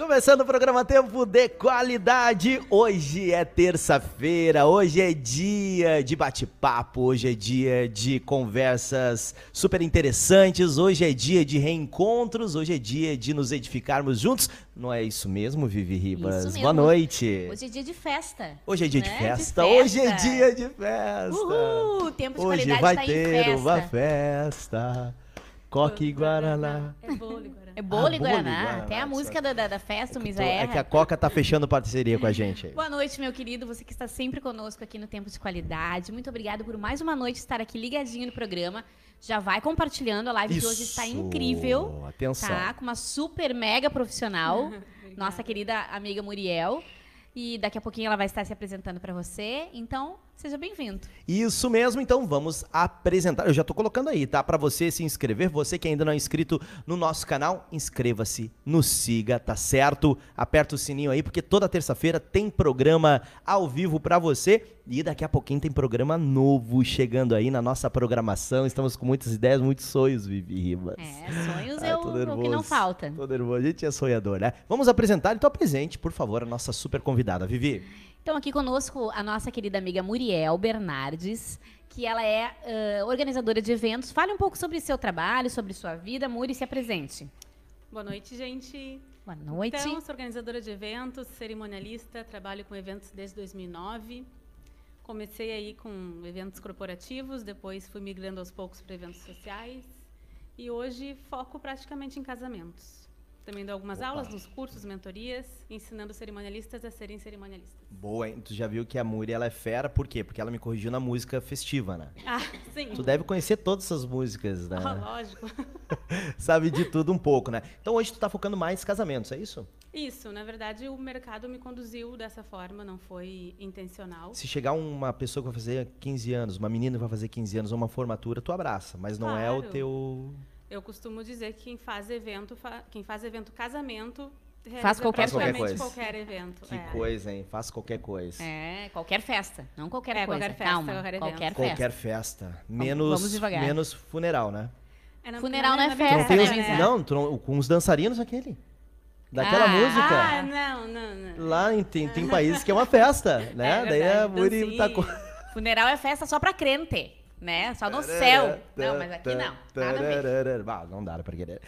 Começando o programa Tempo de Qualidade. Hoje é terça-feira, hoje é dia de bate-papo, hoje é dia de conversas super interessantes, hoje é dia de reencontros, hoje é dia de nos edificarmos juntos. Não é isso mesmo, Vivi Ribas? Mesmo. Boa noite. Hoje é dia de festa. Hoje é dia de, né? festa. De hoje é festa. dia de festa. Uhul! Tempo de Hoje qualidade vai tá ter festa. uma festa. Coque e Guaraná. É bolo, Guaraná. É bolo Ah, e e Guaraná. Guaraná, Até a isso música da, da, da festa, o Misa Tô- É que a Coca tá fechando parceria com a gente aí. Boa noite, meu querido. Você que está sempre conosco aqui no Tempo de Qualidade. Muito obrigado por mais uma noite estar aqui ligadinho no programa. Já vai compartilhando. A live de hoje está Isso. incrível. Atenção. Tá? Com uma super mega profissional. nossa querida amiga Muriel. E daqui a pouquinho ela vai estar se apresentando para você. Então, seja bem-vindo. Isso mesmo, então vamos apresentar. Eu já tô colocando aí, tá? Pra você se inscrever, você que ainda não é inscrito no nosso canal, inscreva-se, nos siga, tá certo? Aperta o sininho aí, porque toda terça-feira tem programa ao vivo pra você. E daqui a pouquinho tem programa novo chegando aí na nossa programação. Estamos com muitas ideias, muitos sonhos, Vivi Ribas. É, sonhos é o, o que não falta. Tô nervoso, a gente é sonhador, né? Vamos apresentar, então apresente, por favor, a nossa super convidada, Vivi. Então, aqui conosco a nossa querida amiga Muriel Bernardes, que ela é ãh, organizadora de eventos. Fale um pouco sobre seu trabalho, sobre sua vida. Muri, se apresente. Boa noite, gente. Boa noite. Então, sou organizadora de eventos, cerimonialista, trabalho com eventos desde 2009. Comecei aí com eventos corporativos, depois fui migrando aos poucos para eventos sociais. E hoje foco praticamente em casamentos. Também dou algumas Opa. aulas nos cursos, mentorias, ensinando cerimonialistas a serem cerimonialistas. Boa, hein? Tu já viu que a Muri ela é fera, por quê? Porque ela me corrigiu na música festiva, né? Ah, sim. Tu deve conhecer todas essas músicas, né? Ah, lógico. Sabe de tudo um pouco, né? Então hoje tu tá focando mais em casamentos, é isso? Isso, na verdade, o mercado me conduziu dessa forma, não foi intencional. Se chegar uma pessoa que vai fazer 15 anos, uma menina que vai fazer 15 anos, uma formatura, tu abraça, mas não é o Claro. teu. Eu costumo dizer que quem faz evento, fa- quem faz evento casamento, realiza Faz qualquer praticamente coisa. qualquer evento. Que é. coisa, hein? Faça qualquer coisa. É, qualquer festa, não qualquer É, coisa. qualquer festa, Calma, qualquer evento. qualquer, Qualquer festa. festa. Menos, vamos devagar. menos funeral, né? É, na- Funeral não é Tu não, festa, tem né, os- Misa? não, tu não- com os dançarinos aquele. Daquela Ah, música. Ah, não, não, não. Lá em, tem, tem países que é uma festa, né? É Daí a verdade, Muri tá. Funeral é festa só pra crente, né? Só no céu. Não, mas aqui não. Nada a ver. Ah, não dá pra querer.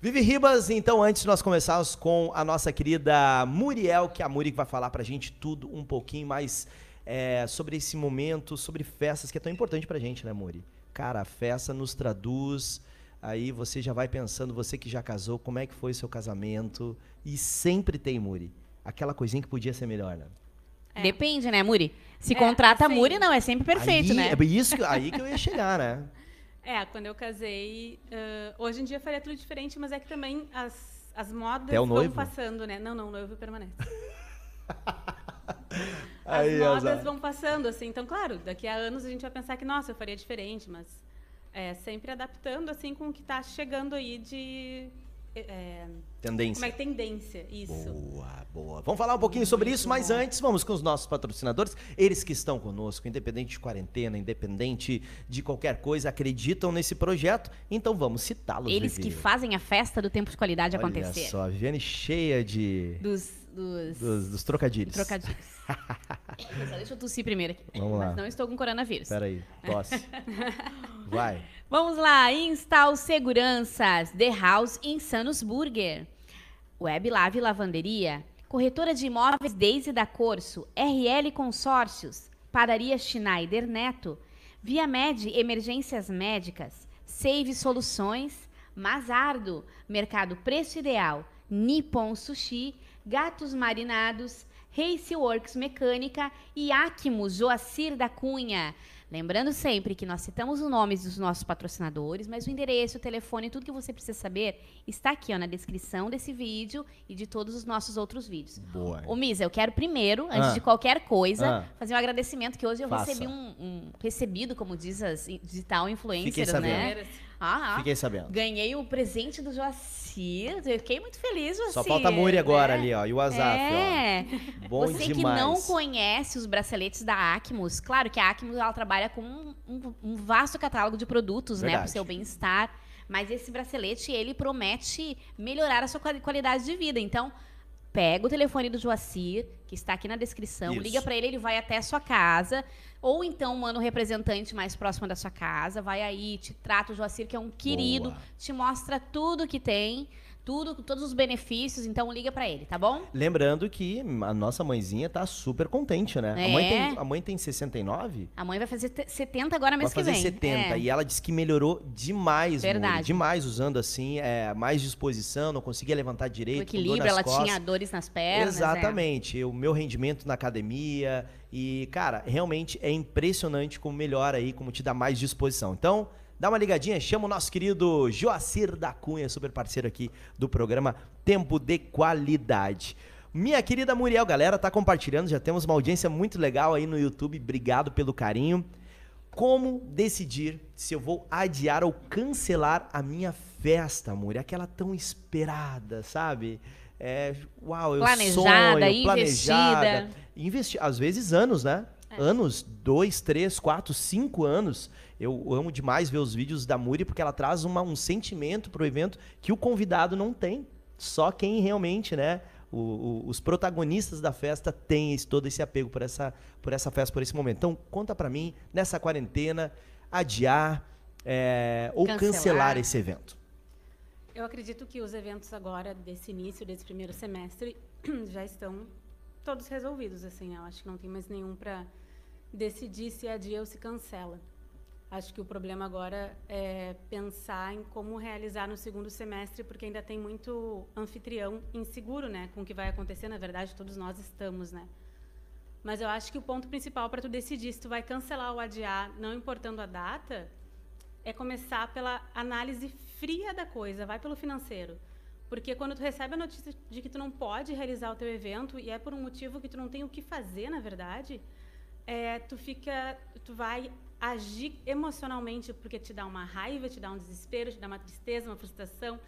Vivi Ribas, então, antes de nós começarmos com a nossa querida Muriel, que é a Muri que vai falar pra gente tudo um pouquinho mais é, sobre esse momento, sobre festas, que é tão importante pra gente, né, Muri? Cara, a festa nos traduz. Aí você já vai pensando, você que já casou, como é que foi o seu casamento? E sempre tem, Muri, aquela coisinha que podia ser melhor, né? É. Depende, né, Muri? Se É, contrata assim, Muri, não, é sempre perfeito, aí, né? É isso, que- aí que eu ia chegar, né? É, quando eu casei, ãh, hoje em dia faria tudo diferente, mas é que também as, as modas vão passando, né? Não, não, o noivo permanece. As Aí, modas azar. vão passando, assim. Então, claro, daqui a anos a gente vai pensar que, nossa, eu faria diferente, mas é, sempre adaptando, assim, com o que está chegando aí de... é, Tendência. como é que tendência, isso. Boa, boa. Vamos falar um pouquinho sobre isso, mas antes vamos com os nossos patrocinadores. Eles que estão conosco, independente de quarentena, independente de qualquer coisa, acreditam nesse projeto. Então vamos citá-los. Eles Vivi. que fazem a festa do tempo de qualidade Olha acontecer. só, a Viviane cheia de Dos, dos, dos, dos trocadilhos. trocadilhos. Só deixa eu tossir primeiro aqui. Vamos lá. Mas não estou com coronavírus. Pera aí, tosse. Vai. Vamos lá, Instal Seguranças, The House Insanos Burger. Web Lave Lavanderia, Corretora de Imóveis Daisy da Corso, RL Consórcios, Padaria Schneider Neto, Via Med Emergências Médicas, Save Soluções, Mazardo, Mercado Preço Ideal, Nippon Sushi, Gatos Marinados, Race Works Mecânica e Acmos Joacir da Cunha. Lembrando sempre que nós citamos os nomes dos nossos patrocinadores, mas o endereço, o telefone, tudo que você precisa saber está aqui ó, na descrição desse vídeo e de todos os nossos outros vídeos. Boa. Ô, Misa, eu quero primeiro, antes Ah. de qualquer coisa, Ah. fazer um agradecimento que hoje eu Faça. recebi um, um recebido, como diz as digital Fiquei influencer, sabendo. né? Ah, ah. Fiquei sabendo. Ganhei o presente do Joacir. Fiquei muito feliz, Joacir. Só falta a Muri agora né? ali, ó. E o WhatsApp, É. ó. Bom Você demais. que não conhece os braceletes da Acmos, claro que a Acmos ela trabalha com um, um- um vasto catálogo de produtos, né, para Verdade. o seu bem-estar. Mas esse bracelete ele promete melhorar a sua quali- qualidade de vida. Então, Pega o telefone do Joacir, que está aqui na descrição, Isso. liga para ele, ele vai até a sua casa, ou então manda um representante mais próximo da sua casa, vai aí, te trata o Joacir, que é um querido, Boa. te mostra tudo que tem, tudo, todos os benefícios, então liga para ele, tá bom? Lembrando que a nossa mãezinha tá super contente, né? A, mãe É. tem, a mãe tem 69? A mãe vai fazer te- 70 agora mês Vai fazer que vem. 70. É. E ela disse que melhorou demais, Verdade. Muri, demais usando assim, é, mais disposição, não conseguia levantar O direito. com dor equilíbrio, ela costas. tinha dores nas pernas. é. Exatamente. O meu rendimento na academia. E, cara, realmente é impressionante como melhora aí, como te dá mais disposição. Então, dá uma ligadinha, chama o nosso querido Joacir da Cunha, super parceiro aqui do programa Tempo de Qualidade. Minha querida Muriel, galera, tá compartilhando, já temos uma audiência muito legal aí no YouTube. Obrigado pelo carinho. Como decidir se eu vou adiar ou cancelar a minha festa, amor? Aquela tão esperada, sabe? É, uau, eu Planejada, sonho, planejada. investida. Investi às vezes anos, né? Anos, dois, três, quatro, cinco anos. Eu amo demais ver os vídeos da Muri porque ela traz uma- um sentimento pro evento que o convidado não tem. Só quem realmente, né? o- o- os protagonistas da festa têm esse- todo esse apego por essa, por essa festa, por esse momento. Então, conta pra mim, nessa quarentena, adiar é, ou Cancelar. cancelar esse evento. Eu acredito que os eventos agora desse início, desse primeiro semestre, já estão todos resolvidos, assim. Eu acho que não tem mais nenhum para decidir se adia ou se cancela. Acho que o problema agora é pensar em como realizar no segundo semestre, porque ainda tem muito anfitrião inseguro, né, com o que vai acontecer. Na verdade, todos nós estamos, né. Mas eu acho que o ponto principal para tu decidir se tu vai cancelar ou adiar, não importando a data, é começar pela análise fria da coisa, vai pelo financeiro. Porque quando tu recebe a notícia de que tu não pode realizar o teu evento e é por um motivo que tu não tem o que fazer, na verdade, é, tu fica, tu vai agir emocionalmente porque te dá uma raiva, te dá um desespero, te dá uma tristeza, uma frustração.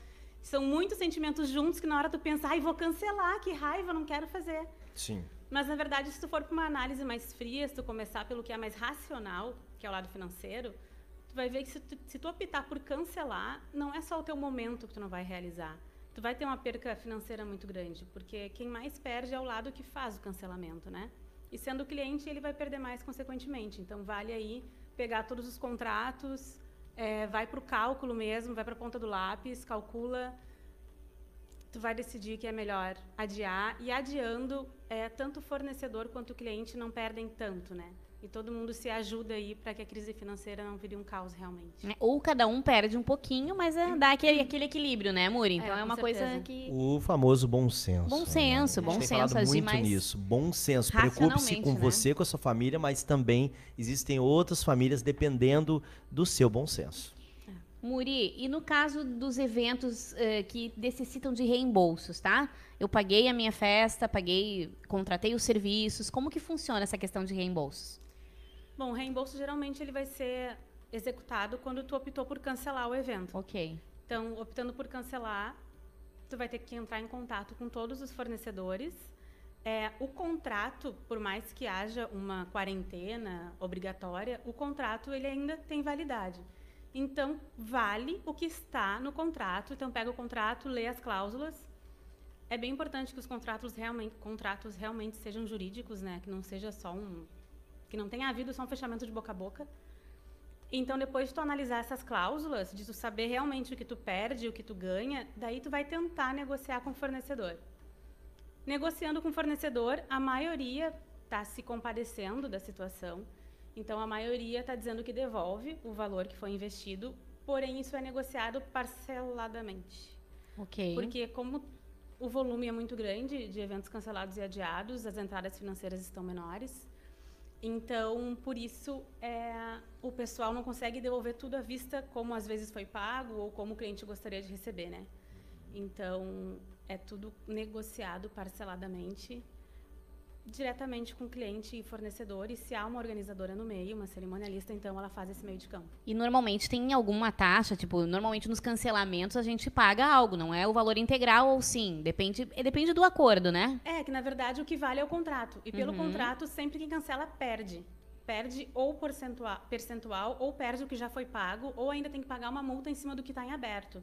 São muitos sentimentos juntos que na hora tu pensa, ai, vou cancelar, que raiva, não quero fazer. Sim. Mas, na verdade, se tu for para uma análise mais fria, se tu começar pelo que é mais racional, que é o lado financeiro, tu vai ver que se tu, se tu optar por cancelar, não é só o teu momento que tu não vai realizar. Tu vai ter uma perca financeira muito grande, porque quem mais perde é o lado que faz o cancelamento, né? E sendo cliente, ele vai perder mais consequentemente. Então, vale aí pegar todos os contratos, eh, vai para o cálculo mesmo, vai para a ponta do lápis, calcula tu vai decidir que é melhor adiar e adiando é, tanto o fornecedor quanto o cliente não perdem tanto, né? E todo mundo se ajuda aí para que a crise financeira não vire um caos realmente. É, Ou cada um perde um pouquinho, mas é, dá aquele, aquele equilíbrio, né, Muri? Então é, É, uma com coisa certeza. que. O famoso bom senso. Bom senso, né? bom A gente tem senso, falado agir muito mais nisso. Bom senso. Preocupe-se com né? você, com a sua família, mas também existem outras famílias dependendo do seu bom senso. Muri, e no caso dos eventos eh, que necessitam de reembolsos, tá? Eu paguei a minha festa, paguei, contratei os serviços. Como que funciona essa questão de reembolsos? Bom, o reembolso geralmente ele vai ser executado quando tu optou por cancelar o evento. Ok. Então, optando por cancelar, tu vai ter que entrar em contato com todos os fornecedores. É, o contrato, por mais que haja uma quarentena obrigatória, o contrato ele ainda tem validade. Então, vale o que está no contrato. Então, pega o contrato, lê as cláusulas. É bem importante que os contratos realmente, contratos realmente sejam jurídicos, né? Que não seja só um, que não tenha havido só um fechamento de boca a boca. Então, depois de tu analisar essas cláusulas, de tu saber realmente o que tu perde, o que tu ganha, daí tu vai tentar negociar com o fornecedor. Negociando com o fornecedor, a maioria está se compadecendo da situação. Então, a maioria está dizendo que devolve o valor que foi investido, porém, isso é negociado parceladamente. Ok. Porque como o volume é muito grande de eventos cancelados e adiados, as entradas financeiras estão menores. Então, por isso, é, o pessoal não consegue devolver tudo à vista, como às vezes foi pago ou como o cliente gostaria de receber, né? Então, é tudo negociado parceladamente, diretamente com o cliente e fornecedor. E se há uma organizadora no meio, uma cerimonialista, então ela faz esse meio de campo. E normalmente tem alguma taxa, tipo, normalmente nos cancelamentos a gente paga algo, não é o valor integral ou sim? Depende, é, depende do acordo, né? É, que na verdade o que vale é o contrato. E pelo Uhum. contrato, sempre quem cancela perde. Perde ou percentual, percentual, ou perde o que já foi pago, ou ainda tem que pagar uma multa em cima do que está em aberto.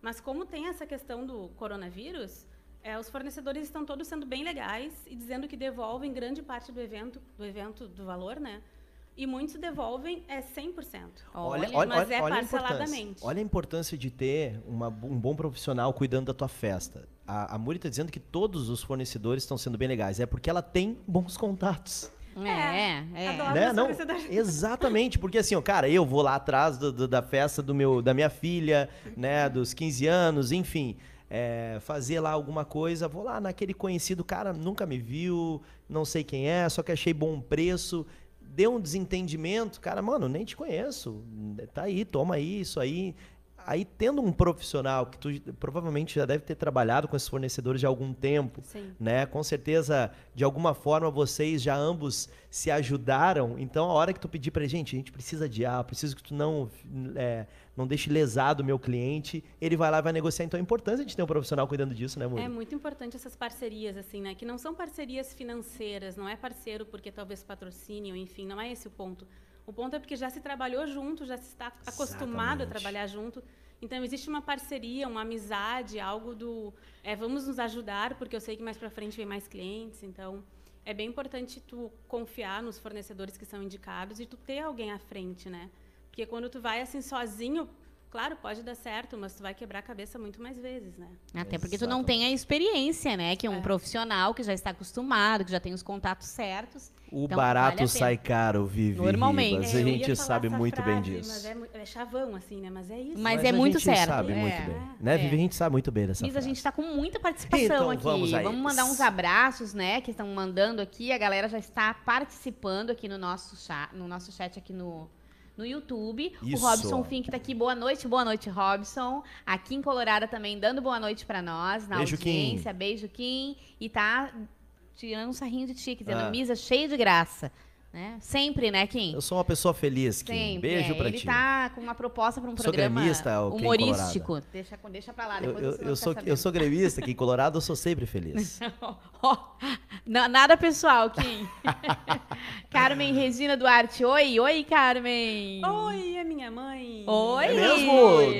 Mas como tem essa questão do coronavírus, É, os fornecedores estão todos sendo bem legais e dizendo que devolvem grande parte do evento, do evento do valor, né? E muitos devolvem é 100%. Olha, Olha, olha, mas olha, é olha a parceladamente. Olha a importância de ter uma- um bom profissional cuidando da tua festa. A, a Muri está dizendo que todos os fornecedores estão sendo bem legais. É porque ela tem bons contatos. É, é. adoro. né? Não, exatamente, porque assim, ó, cara, eu vou lá atrás do- do- da festa do meu, da minha filha, né, dos 15 anos, enfim, é, fazer lá alguma coisa, vou lá naquele conhecido, cara, nunca me viu, não sei quem é, só que achei bom preço, deu um desentendimento, cara, mano, nem te conheço, tá aí, toma aí, isso aí. Aí, tendo um profissional que tu provavelmente já deve ter trabalhado com esses fornecedores já há algum tempo, Sim. né? Com certeza, de alguma forma, vocês já ambos se ajudaram. Então, a hora que tu pedir pra gente, a gente precisa adiar, preciso que tu não, é, não deixe lesado o meu cliente, ele vai lá e vai negociar. Então, é importante a gente ter um profissional cuidando disso, né, Muri? É muito importante essas parcerias, assim, né? Que não são parcerias financeiras, não é parceiro porque talvez patrocínio, enfim, não é esse o ponto. O ponto é porque já se trabalhou junto, já se está acostumado a Exatamente. trabalhar junto. Então existe uma parceria, uma amizade, algo do é, vamos nos ajudar porque eu sei que mais para frente vem mais clientes. Então é bem importante tu confiar nos fornecedores que são indicados e tu ter alguém à frente, né? Porque quando tu vai assim sozinho, claro, pode dar certo, mas tu vai quebrar a cabeça muito mais vezes, né? Até porque tu não tem a experiência, né? Que é um É. profissional que já está acostumado, que já tem os contatos certos. O Então, barato vale a sai caro, Vivi Normalmente. Ribas. É, a gente sabe muito bem frase, disso. Mas é, é chavão, assim, né? Mas é isso. Mas é a muito gente certo. sabe É. muito bem. Né, É. Vivi? A gente sabe muito bem dessa Liz, a gente está com muita participação Então, aqui. vamos a mandar uns abraços, né? Que estão mandando aqui. A galera já está participando aqui no nosso chat, no nosso chat aqui no, no YouTube. Isso. O Robson Fink tá aqui. Boa noite, boa noite, Robson. Aqui em Colorado também dando boa noite para nós, na Beijo, Kim. audiência. Beijo, Kim. E tá tirando um sarrinho de ti, dizendo Ah. misa cheia de graça. Né? Sempre, né, Kim? Eu sou uma pessoa feliz, Kim. Sempre. Beijo é. pra Ele ti. tá com uma proposta para um Sou programa gremista, humorístico. Deixa, deixa pra lá, Eu, depois eu- eu ficar sou, eu sou gremista aqui em Colorado, eu sou sempre feliz. Na- nada pessoal, Kim. Carmen Regina Duarte. Oi, oi, Carmen. Oi, é minha mãe. Oi. É mesmo?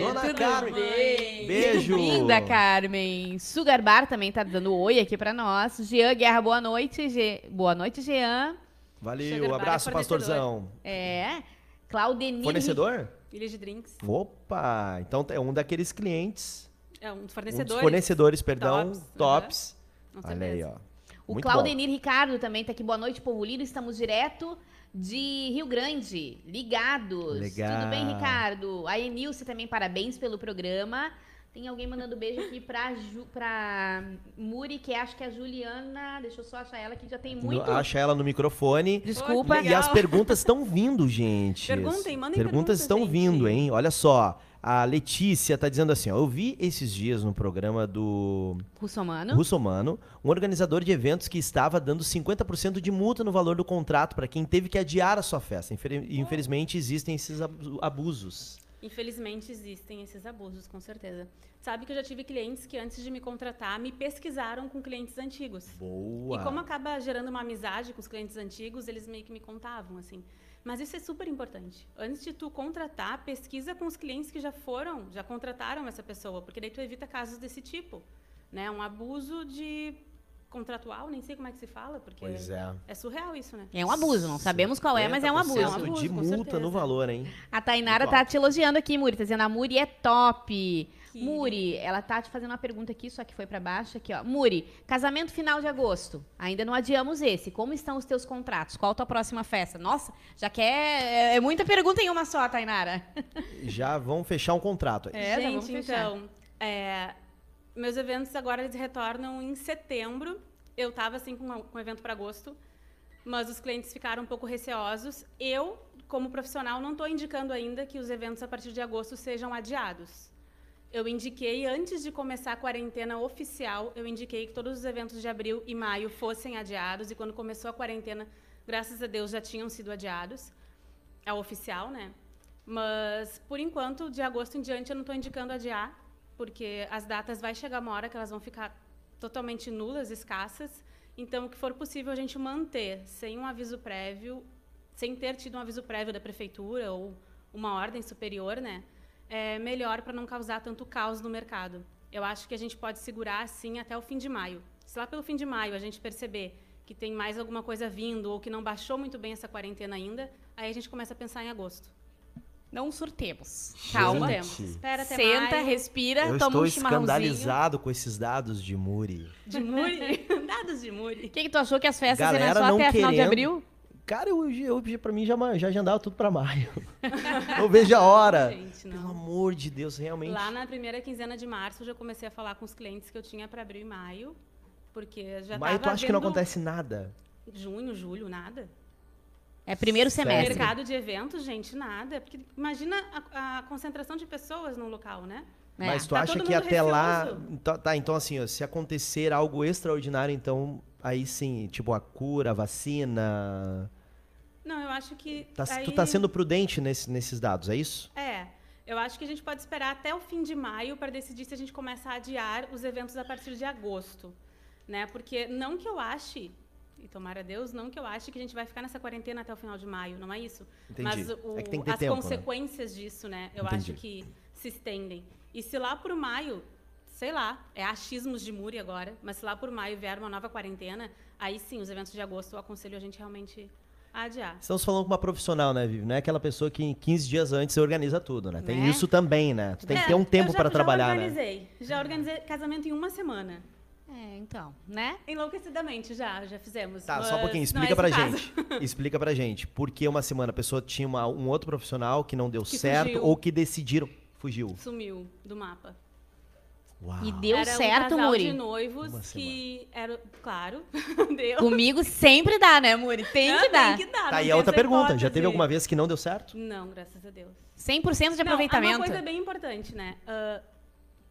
Dona Tudo Carmen. bem? Beijo. Linda, Carmen. Sugar Bar também tá dando oi aqui pra nós. Jean Guerra, boa noite. Ge- Boa noite, Jean. Valeu, é abraço, pastorzão. É. Claudenir. Fornecedor? Ilha de Drinks. Opa, então é um daqueles clientes, É um um dos fornecedor. fornecedores, perdão, Tops, tops. Com Olha aí, ó. O Muito Claudenir Ricardo também tá aqui. Boa noite, povo lindo. Estamos direto de Rio Grande, ligados. Legal. Tudo bem, Ricardo? A Enilce também, parabéns pelo programa. Tem alguém mandando beijo aqui pra, Ju, pra Muri, que acho que é a Juliana. Deixa eu só achar ela, que já tem muito. No- Acha ela no microfone. Desculpa. Legal. E as perguntas estão vindo, gente. Perguntem, mandem Perguntas perguntas, estão gente. vindo, hein? Olha só. A Letícia tá dizendo assim, ó, eu vi esses dias no programa do Russomano. Russomano, um organizador de eventos que estava dando 50% de multa no valor do contrato para quem teve que adiar a sua festa. Infel- Infelizmente existem esses abu- abusos. Infelizmente existem esses abusos, com certeza. Sabe que eu já tive clientes que antes de me contratar me pesquisaram com clientes antigos. Boa. E como acaba gerando uma amizade com os clientes antigos, eles meio que me contavam, assim. Mas isso é super importante. Antes de tu contratar, pesquisa com os clientes que já foram, já contrataram essa pessoa, porque daí tu evita casos desse tipo, né? Um abuso de contratual, nem sei como é que se fala, porque Pois é. é surreal isso, né? É um abuso, não sabemos qual é, mas é um 50% abuso. É um abuso, de com multa certeza. no valor, hein? A Tainara Igual. tá te elogiando aqui, Muri. Tá dizendo, a Muri é top. Que Muri, ela tá te fazendo uma pergunta aqui, só que foi pra baixo aqui, ó. Muri, casamento final de agosto. Ainda não adiamos esse. Como estão os teus contratos? Qual a tua próxima festa? Nossa, já quer. É, é muita pergunta em uma só, Tainara. Já vão fechar um contrato. É, já vamos Gente, fechar. então, é, meus eventos agora eles retornam em setembro. Eu tava assim com, um evento para agosto, mas os clientes ficaram um pouco receosos. Eu, como profissional, não estou indicando ainda que os eventos a partir de agosto sejam adiados. Eu indiquei antes de começar a quarentena oficial, eu indiquei que todos os eventos de abril e maio fossem adiados e quando começou a quarentena, graças a Deus já tinham sido adiados. O oficial, né? Mas, por enquanto, de agosto em diante, eu não estou indicando adiar, porque as datas vai chegar uma hora que elas vão ficar totalmente nulas, escassas. Então, o que for possível a gente manter sem um aviso prévio, sem ter tido um aviso prévio da prefeitura ou uma ordem superior, né? É melhor para não causar tanto caos no mercado. Eu acho que a gente pode segurar assim até o fim de maio. Se lá pelo fim de maio a gente perceber que tem mais alguma coisa vindo ou que não baixou muito bem essa quarentena ainda, aí a gente começa a pensar em agosto. Não surtemos. Calma. Gente. Espera até Senta, maio. respira, Eu toma estou um chimarrãozinho. escandalizado com esses dados de Muri. De Muri. Dados de O Muri. que, que tu achou que as festas iam Galera só não até final de querendo. abril? Cara, eu, eu, pra mim já, já agendava tudo pra maio. eu vejo a hora. Gente, Pelo amor de Deus, realmente. Lá na primeira quinzena de março, eu já comecei a falar com os clientes que eu tinha para abril e maio. Porque já Maio tu acha que não vendo acontece nada? Junho, julho, nada. É primeiro semestre. Mercado de eventos, gente, nada. Porque imagina a, a concentração de pessoas num local, né? É. Mas tu Tá acha que até lá. receoso. Então- tá, então assim, ó, se acontecer algo extraordinário, então aí sim, tipo a cura, a vacina. Não, eu acho que. Tá- aí- Tu tá sendo prudente nesse- nesses dados, é isso? É. Eu acho que a gente pode esperar até o fim de maio para decidir se a gente começa a adiar os eventos a partir de agosto. Né? Porque não que eu ache, e tomara a Deus, não que eu ache que a gente vai ficar nessa quarentena até o final de maio, não é isso? Entendi. Mas o- É que que as tempo, né? consequências disso, né? Eu Entendi. acho que se estendem. E se lá por maio, sei lá, é achismos de Muri agora, mas se lá por maio vier uma nova quarentena, aí sim, os eventos de agosto eu aconselho a gente realmente adiar. Estamos falando com uma profissional, né, Vivi? Não é aquela pessoa que em 15 dias antes você organiza tudo, né? Tem Né? isso também, né? Tu tem que É, ter um eu tempo já- para trabalhar, Já né? organizei. Já organizei casamento em uma semana. É, então, né? Enlouquecidamente, já, já fizemos. Tá, só um pouquinho. não Explica é pra esse o gente. caso. Explica pra gente. Por que uma semana a pessoa tinha uma- um outro profissional que não deu Que certo fugiu. ou que decidiram. Fugiu. Sumiu do mapa. Uau. E deu era certo, um casal Muri. de noivos Uma que era, claro, deu. Comigo sempre dá, né, Muri? Tem Não, que dar. Tem que dar. Tá, não e a outra essa pergunta. Já hipótese. teve alguma vez que não deu certo? Não, graças a Deus. 100% de Não, aproveitamento. uma coisa bem importante, né? Ah,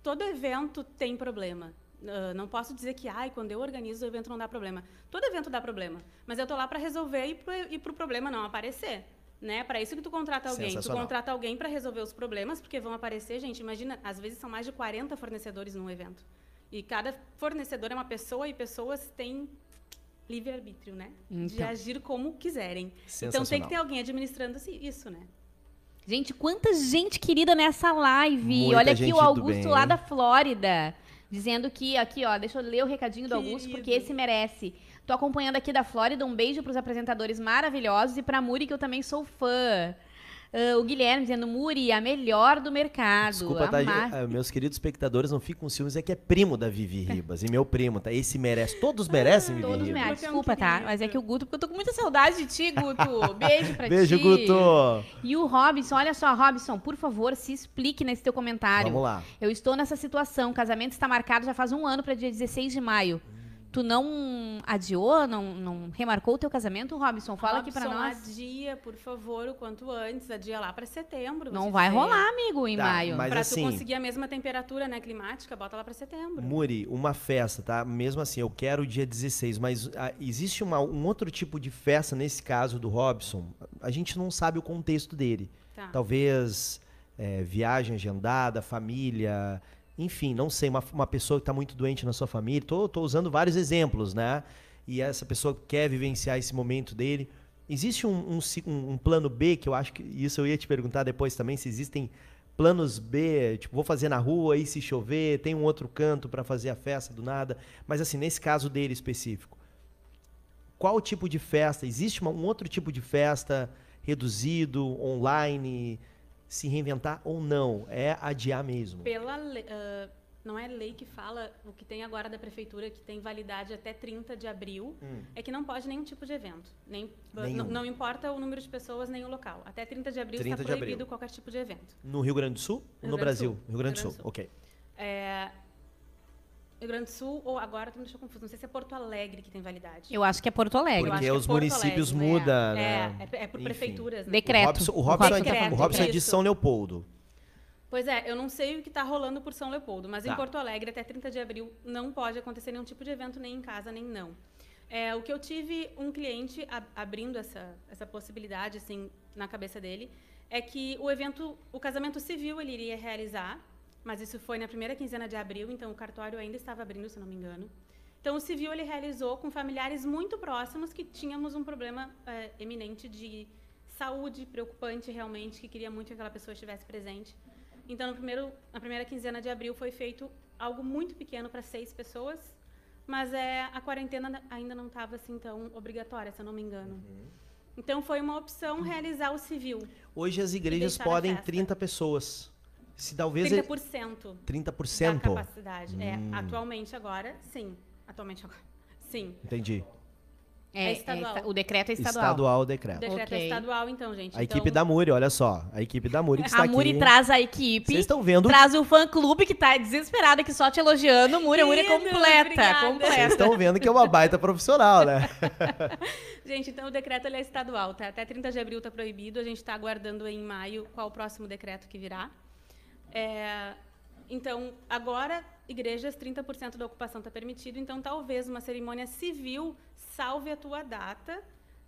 todo evento tem problema. Ah, não posso dizer que, ai, quando eu organizo o evento não dá problema. Todo evento dá problema. Mas eu tô lá para resolver e pro, e pro problema não aparecer. Né? Para isso que tu contrata alguém. Tu contrata alguém para resolver os problemas, porque vão aparecer, gente, imagina, às vezes são mais de 40 fornecedores num evento. E cada fornecedor é uma pessoa e pessoas têm livre-arbítrio, né? De Então. agir como quiserem. Então tem que ter alguém administrando isso, né? Gente, quanta gente querida nessa live. Muita Olha aqui o Augusto bem. lá da Flórida. Dizendo que, aqui, ó, deixa eu ler o recadinho do Augusto, Querido. porque esse merece. Tô acompanhando aqui da Flórida. Um beijo pros apresentadores maravilhosos e pra Muri, que eu também sou fã. Ah, o Guilherme dizendo, Muri, a melhor do mercado. Desculpa, tá? Ah, meus queridos espectadores não ficam com ciúmes, é que é primo da Vivi Ribas. E meu primo, tá? Esse merece. Todos merecem, Vivi Todos Ribas. merecem. É Desculpa, tá? querido. Mas é que o Guto, porque eu tô com muita saudade de ti, Guto. Beijo pra Beijo, ti. Guto! E o Robson, olha só, Robson, por favor, se explique nesse teu comentário. Vamos lá. Eu estou nessa situação. O casamento está marcado já faz um ano para dia 16 de maio. Tu não adiou, não, não remarcou o teu casamento, Robson? Fala aqui para Robson, nós. Adia, por favor, o quanto antes. Adia lá para setembro. Não vai rolar, amigo, em Tá, maio. mas Pra assim- tu conseguir a mesma temperatura né, climática, bota lá para setembro. Muri, uma festa, tá? Mesmo assim, eu quero o dia 16, mas ah, existe uma- um outro tipo de festa nesse caso do Robson? A gente não sabe o contexto dele. Tá. Talvez é, viagem agendada, família, enfim, não sei, uma, uma pessoa que está muito doente na sua família. Tô usando vários exemplos, né? E essa pessoa quer vivenciar esse momento dele. Existe um, um um- plano B, que eu acho que isso eu ia te perguntar depois também, se existem planos B, tipo, vou fazer na rua e se chover, tem um outro canto para fazer a festa do nada. Mas assim, nesse caso dele específico, qual tipo de festa? Existe uma- um outro tipo de festa reduzido, online, se reinventar ou não? É adiar mesmo. Pela ah, não é lei que fala o que tem agora da prefeitura que tem validade até 30 de abril Hum. é que não pode nenhum tipo de evento nem não importa o número de pessoas nem o local até 30 de abril 30 está proibido abril. qualquer tipo de evento No Rio Grande do Sul? ou Rio no Brasil? Sul. Rio Grande do Sul, ok. é, Rio Grande do Sul ou agora tu me deixou confuso não sei se é Porto Alegre que tem validade Eu acho que é Porto Alegre. Porque que é os Porto municípios Alegre, mudam, é, né? é, é por Enfim. prefeituras né? Decreto. O Robson, o O Robson, Robson é, de- falando o Robson é de. São Leopoldo. Pois é, eu não sei o que está rolando por São Leopoldo, mas Tá. em Porto Alegre, até 30 de abril, não pode acontecer nenhum tipo de evento, nem em casa, nem não. É, o que eu tive um cliente a- abrindo essa, essa possibilidade, assim, na cabeça dele, é que o evento, o casamento civil ele iria realizar, mas isso foi na primeira quinzena de abril, então o cartório ainda estava abrindo, se não me engano. Então, o civil ele realizou com familiares muito próximos que tínhamos um problema é, eminente de saúde preocupante realmente, que queria muito que aquela pessoa estivesse presente. Então, no primeiro, na primeira quinzena de abril foi feito algo muito pequeno para seis pessoas, mas é, a quarentena ainda não estava assim tão obrigatória, se eu não me engano. Uhum. Então foi uma opção realizar o civil. Hoje as igrejas podem festa. 30 pessoas. Se talvez ele- 30% 30%. da capacidade. Hum. É, atualmente agora, sim. Atualmente agora, sim. Entendi. É, É estadual. esta- o decreto é estadual. Estadual o O decreto. decreto Ok. é estadual, então, gente. A então, equipe da Muri, olha só. A equipe da Muri que está A Muri aqui. traz a equipe. Vocês estão vendo? Traz o fã-clube que tá desesperado aqui só te elogiando. Muri, a Muri é completa. obrigada. Vocês Completa. estão vendo que é uma baita profissional, né? Gente, então o decreto ele é estadual, tá? Até 30 de abril está proibido. A gente está aguardando em maio qual o próximo decreto que virá. É, então, agora, igrejas, 30% da ocupação está permitido. Então, talvez uma cerimônia civil salve a tua data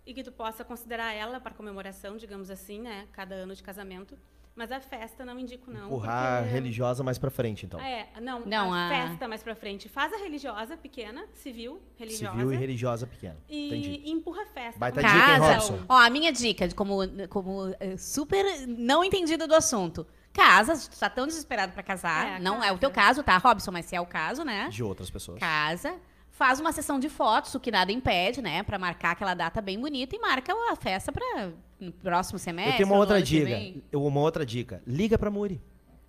e que tu possa considerar ela para comemoração, digamos assim, né? Cada ano de casamento. Mas a festa não indico, não. Empurrar a porque- religiosa mais pra frente, então. É, não, Não, a, a- festa mais pra frente. Faz a religiosa pequena, civil, religiosa. Civil e religiosa pequena. E, Entendi. e empurra a festa. Baita Como dica, hein, Casa. Robson? Ó, a minha dica, de como, como eh, super não entendida do assunto. Casa, tu tá tão desesperado pra casar. É, não é casa. o teu caso, tá, Robson? Mas se é o caso, né? De outras pessoas. Casa. Faz uma sessão de fotos, o que nada impede, né? Pra marcar aquela data bem bonita e marca a festa para no próximo semestre. Eu tenho uma outra dica. uma outra dica. Liga pra Muri.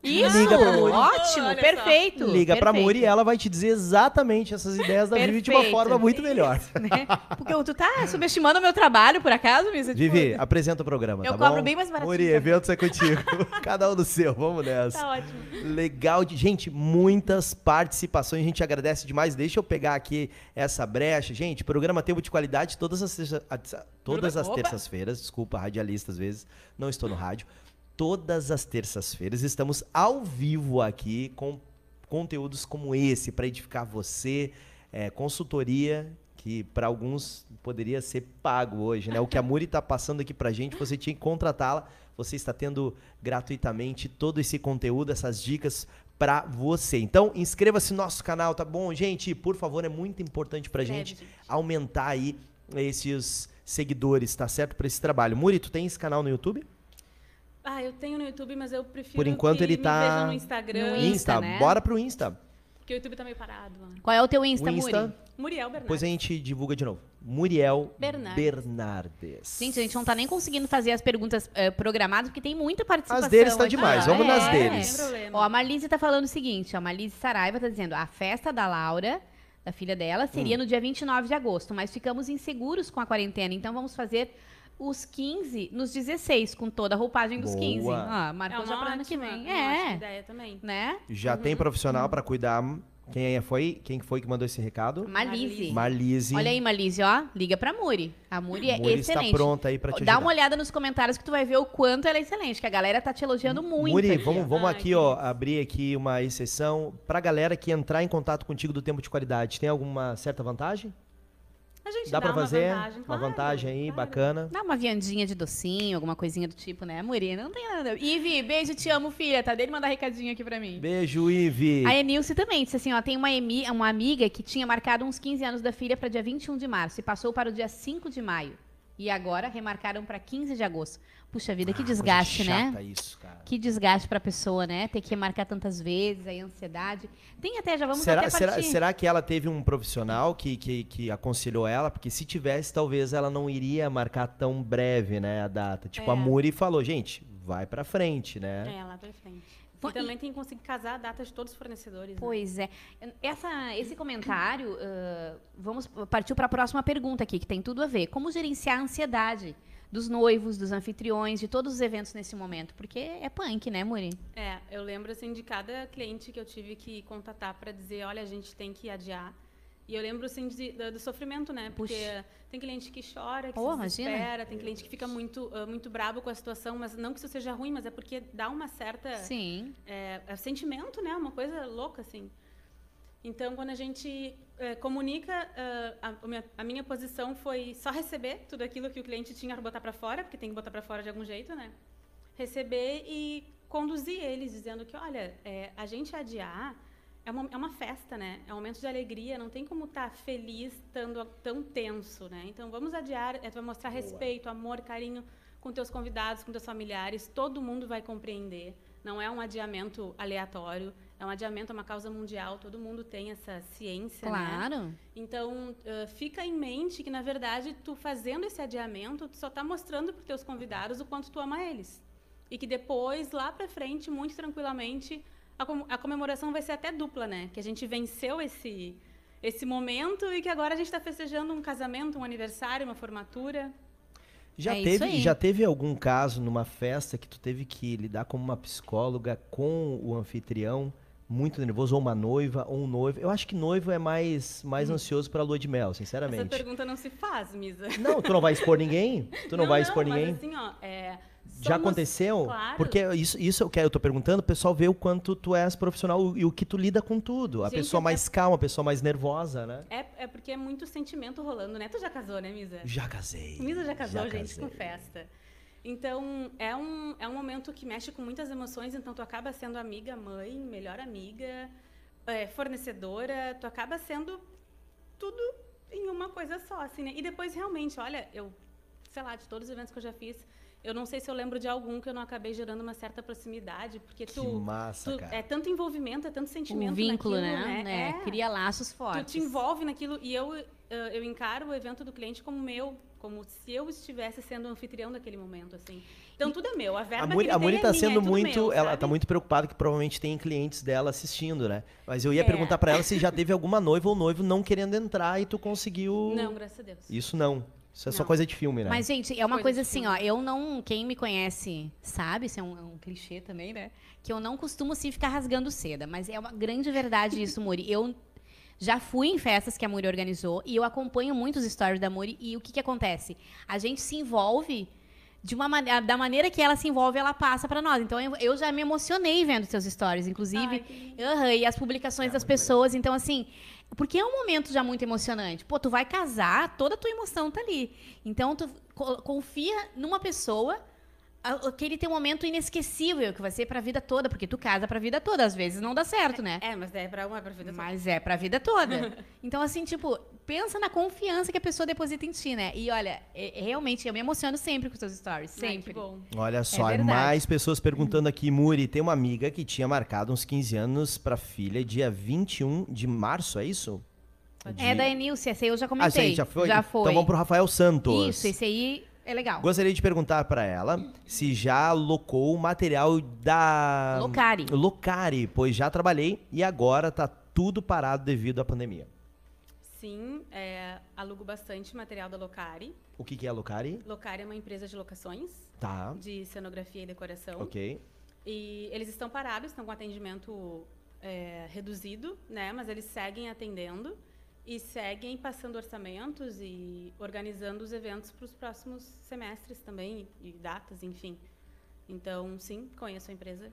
Isso! Liga pra Muri. Ótimo, Olha só. perfeito. Liga pra perfeito. Muri e ela vai te dizer exatamente essas ideias da Vivi de uma forma muito melhor. né? Porque tu tá subestimando o meu trabalho, por acaso, Misa? Tipo, Vivi, apresenta o programa, Eu tá cobro bom? bem mais baratinho Muri, eventos é contigo. Cada um no seu, vamos nessa. Tá ótimo. Legal, de, gente, muitas participações, a gente agradece demais. Deixa eu pegar aqui essa brecha. Gente, programa Tempo de Qualidade todas as, terça- todas as terças-feiras, desculpa, radialista às vezes, não estou no rádio. Todas as terças-feiras estamos ao vivo aqui com conteúdos como esse para edificar você, é, consultoria que para alguns poderia ser pago hoje, né? O que a Muri está passando aqui pra gente, você tinha que contratá-la. Você está tendo gratuitamente todo esse conteúdo, essas dicas para você. Então, inscreva-se no nosso canal, tá bom? Gente, por favor, é muito importante pra Escreve, gente gente. aumentar aí esses seguidores, tá certo? Para esse trabalho. Muri, tu tem esse canal no YouTube? Ah, eu tenho no YouTube, mas eu prefiro Por enquanto que ele tá no Instagram, No Insta, né? Bora pro Insta. porque o YouTube tá meio parado. mano. Qual é o teu Insta, o Insta, Muri? Muriel Bernardo. depois a gente divulga de novo. Muriel Bernardes. Bernardes. Gente, a gente não tá nem conseguindo fazer as perguntas eh, programadas, porque tem muita participação. As deles tá demais, Ah, vamos é, nas deles. problema. Ó, a Marlise tá falando o seguinte, ó, a Marlise Saraiva tá dizendo, a festa da Laura, da filha dela, Hum. seria no dia 29 de agosto, mas ficamos inseguros com a quarentena, então vamos fazer os 15 nos 16, com toda a roupagem dos Boa. 15. Ah, é marcou uma já pra ano que vem. ótima É, ideia também. né? Já tem profissional pra cuidar. Quem é- foi? Quem foi que mandou esse recado? Marlise. Marlise. Olha aí, Marlise, ó, liga pra Muri. A Muri é Muri excelente. está pronta aí pra te Dá ajudar. uma olhada nos comentários que tu vai ver o quanto ela é excelente, que a galera tá te elogiando muito. Muri, aqui, vamos, vamos Ai, aqui, ó, isso. abrir aqui uma exceção pra galera que entrar em contato contigo do tempo de qualidade. Tem alguma certa vantagem? A gente Dá dá, pra uma fazer vantagem, uma claro, vantagem aí, claro. bacana. Dá uma viandinha de docinho, alguma coisinha do tipo, né, Muri? Não tem nada. Ivi, beijo, te amo, filha. Tá dele mandar recadinho aqui pra mim. Beijo, Ive. A Enilce também disse assim, ó, tem uma, emi- uma amiga que tinha marcado uns 15 anos da filha para dia 21 de março e passou para o dia 5 de maio. E agora remarcaram para 15 de agosto. Puxa vida, que Ah, coisa desgaste, né? isso, cara. Que desgaste pra pessoa, né? Ter que marcar tantas vezes, aí ansiedade. Tem até, já vamos Será, até será, partir. será que ela teve um profissional que, que, que aconselhou ela? Porque se tivesse, talvez ela não iria marcar tão breve, né, a data. Tipo, a É. Muri falou, gente, vai pra frente, né? É, lá pra frente. Pô, E também tem que conseguir casar a data de todos os fornecedores. né? Pois é. Essa, esse comentário, ah, vamos partir para a próxima pergunta aqui, que tem tudo a ver. Como gerenciar a ansiedade dos noivos, dos anfitriões, de todos os eventos nesse momento? Porque é punk, né, Muri? É, eu lembro assim de cada cliente que eu tive que contatar para dizer, olha, a gente tem que adiar. E eu lembro assim de- do, do sofrimento, né? Porque Puxa. tem cliente que chora, que Oh, se imagina. desespera, tem cliente que fica muito ah, muito brabo com a situação, mas não que isso seja ruim, mas é porque dá uma certa Sim. é, é sentimento, né? Uma coisa louca, assim. Então, quando a gente é, comunica, ah, a, minha, a minha posição foi só receber tudo aquilo que o cliente tinha para botar para fora, porque tem que botar para fora de algum jeito, né? Receber e conduzir eles, dizendo que, olha, é, a gente adiar é uma, é uma festa, né? É um momento de alegria, não tem como estar feliz estando tão tenso, né? Então, vamos adiar, é, tu vai mostrar respeito, amor, carinho com teus convidados, com teus familiares, todo mundo vai compreender. Não é um adiamento aleatório, é um adiamento, é uma causa mundial, todo mundo tem essa ciência, né? Claro. Então, uh, fica em mente que, na verdade, tu fazendo esse adiamento, tu só está mostrando para os teus convidados o quanto tu ama eles. E que depois, lá para frente, muito tranquilamente, a, com a, comemoração vai ser até dupla, né? Que a gente venceu esse, esse momento e que agora a gente está festejando um casamento, um aniversário, uma formatura. Já, é teve, já teve algum caso numa festa que tu teve que lidar como uma psicóloga com o anfitrião muito nervoso, ou uma noiva, ou um noivo. Eu acho que noivo é mais, mais hum. ansioso para a lua de mel, sinceramente. Essa pergunta não se faz, Misa. Não, tu não vai expor ninguém? Tu não, não vai expor não, ninguém? Mas assim, ó, é, Já aconteceu? Claro. Porque isso, isso que eu tô perguntando, o pessoal vê o quanto tu és profissional e o que tu lida com tudo. A Gente, pessoa mais calma, a pessoa mais nervosa, né? É, é porque é muito sentimento rolando, né? Tu já casou, né, Misa? Já casei. Misa já casou, já gente, casei. com festa. Então, é um, é um momento que mexe com muitas emoções, então tu acaba sendo amiga, mãe, melhor amiga, é, fornecedora, tu acaba sendo tudo em uma coisa só, assim, né? E depois, realmente, olha, eu, sei lá, de todos os eventos que eu já fiz, eu não sei se eu lembro de algum que eu não acabei gerando uma certa proximidade, porque que tu, massa, tu cara. é tanto envolvimento, é tanto sentimento um vínculo, naquilo, né? né? É, cria laços fortes. Tu te envolve naquilo e eu eu encaro o evento do cliente como meu, como se eu estivesse sendo anfitrião daquele momento, assim. Então tudo é meu, a verba a Muri, a Muri é tá minha, sendo é muito, meu, ela sabe? tá muito preocupada que provavelmente tem clientes dela assistindo, né? Mas eu ia É. perguntar para ela se já teve alguma noiva ou noivo não querendo entrar e tu conseguiu Não, graças a Deus. Isso não. Isso é só Não. coisa de filme, né? Mas, gente, é uma Coisa coisa assim, filme. ó. Eu não. Quem me conhece sabe, isso é um, é um clichê também, né? Que eu não costumo, assim, ficar rasgando seda. Mas é uma grande verdade isso, Muri. Eu já fui em festas que a Muri organizou e eu acompanho muitos stories da Muri. E o que, que acontece? A gente se envolve de uma maneira, da maneira que ela se envolve, ela passa pra nós. Então eu, eu já me emocionei vendo seus stories, inclusive, Ai, que lindo. Aham, e as publicações É, das pessoas. Então assim, porque é um momento já muito emocionante. Pô, tu vai casar, toda a tua emoção tá ali. Então tu co- confia numa pessoa aquele teu momento inesquecível que vai ser pra vida toda, porque tu casa pra vida toda, às vezes não dá certo, né? É, mas é pra uma, é pra vida toda. Mas é pra vida toda. Então, assim, tipo, pensa na confiança que a pessoa deposita em ti, né? E olha, é- é realmente, eu me emociono sempre com os teus stories. Ai, Sempre. que bom. Olha só, verdade. mais pessoas perguntando aqui, Muri, tem uma amiga que tinha marcado uns 15 anos pra filha dia 21 de março, é isso? É da Enilce, esse aí eu já Ah, comentei. esse aí já foi? Já foi. Então vamos pro Rafael Santos. Isso, esse aí é legal. Gostaria de perguntar pra ela se já locou o material da Locari. Locari, pois já trabalhei e agora tá tudo parado devido à pandemia. Sim, é, alugo bastante material da Locari. O que, que é a Locari? Locari é uma empresa de locações Tá, de cenografia e decoração. ok. E eles estão parados, estão com atendimento é, reduzido, né? Mas eles seguem atendendo e seguem passando orçamentos e organizando os eventos para os próximos semestres também e datas, enfim. Então, sim, conheço a empresa.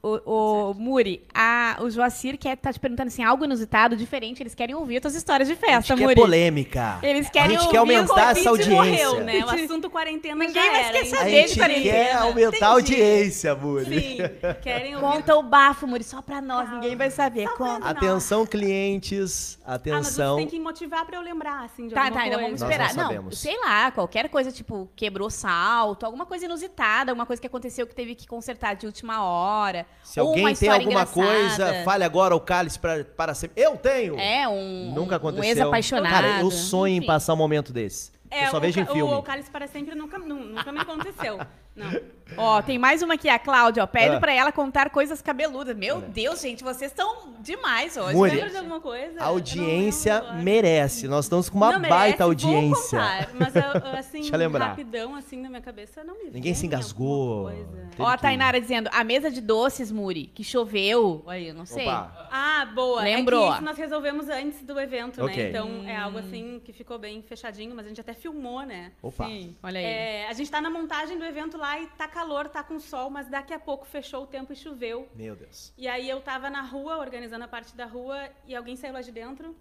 O, o Muri, a, o Joacir quer tá te perguntando assim, algo inusitado, diferente. Eles querem ouvir tuas histórias de A festa, gente quer Muri. polêmica. Eles A querem gente quer aumentar essa audiência. Morreu, né? O assunto quarentena Ninguém já mais era, quer? A saber gente de quer quarentena. aumentar a Entendi. audiência, Muri. Sim, querem ouvir. Conta o bafo, Muri, só pra nós, ninguém vai saber. Pra Conta. Atenção, clientes. Ah, mas Atenção. você tem que motivar para eu lembrar, assim, de Tá, alguma tá, então coisa. vamos Nós esperar. não Não, sabemos. sei lá, qualquer coisa, tipo, quebrou salto, alguma coisa inusitada, alguma coisa que aconteceu que teve que consertar de última hora. Se ou alguém tem alguma engraçada. coisa, fale agora o cálice pra, para sempre. Eu tenho! É, um, Nunca um aconteceu. ex-apaixonado. Cara, eu sonho em enfim. passar um momento desse. eu só o vejo em filme. O, o Cálice para sempre nunca, nu- nunca me aconteceu. Não. Ó, tem mais uma aqui, a Cláudia, ó. Pede Ah. pra ela contar coisas cabeludas. Meu Deus, gente, vocês estão demais hoje. Muri. né? Lembra de alguma coisa? A audiência merece. Nós estamos com uma Não merece, baita vou audiência. contar, mas eu- assim, Deixa eu lembrar. rapidão, assim, na minha cabeça, não me Ninguém se engasgou. Ó, a que- Tainara dizendo, a mesa de doces, Muri, que choveu. Aí, eu não sei. Opa. Ah, boa. Lembrou. É que isso nós resolvemos antes do evento, Ok. né? Então é algo assim que ficou bem fechadinho, mas a gente até filmou, né? Opa. Sim, olha aí. É, a gente tá na montagem do evento lá e tá calor, tá com sol, mas daqui a pouco fechou o tempo e choveu. Meu Deus. E aí eu tava na rua, organizando a parte da rua, e alguém saiu lá de dentro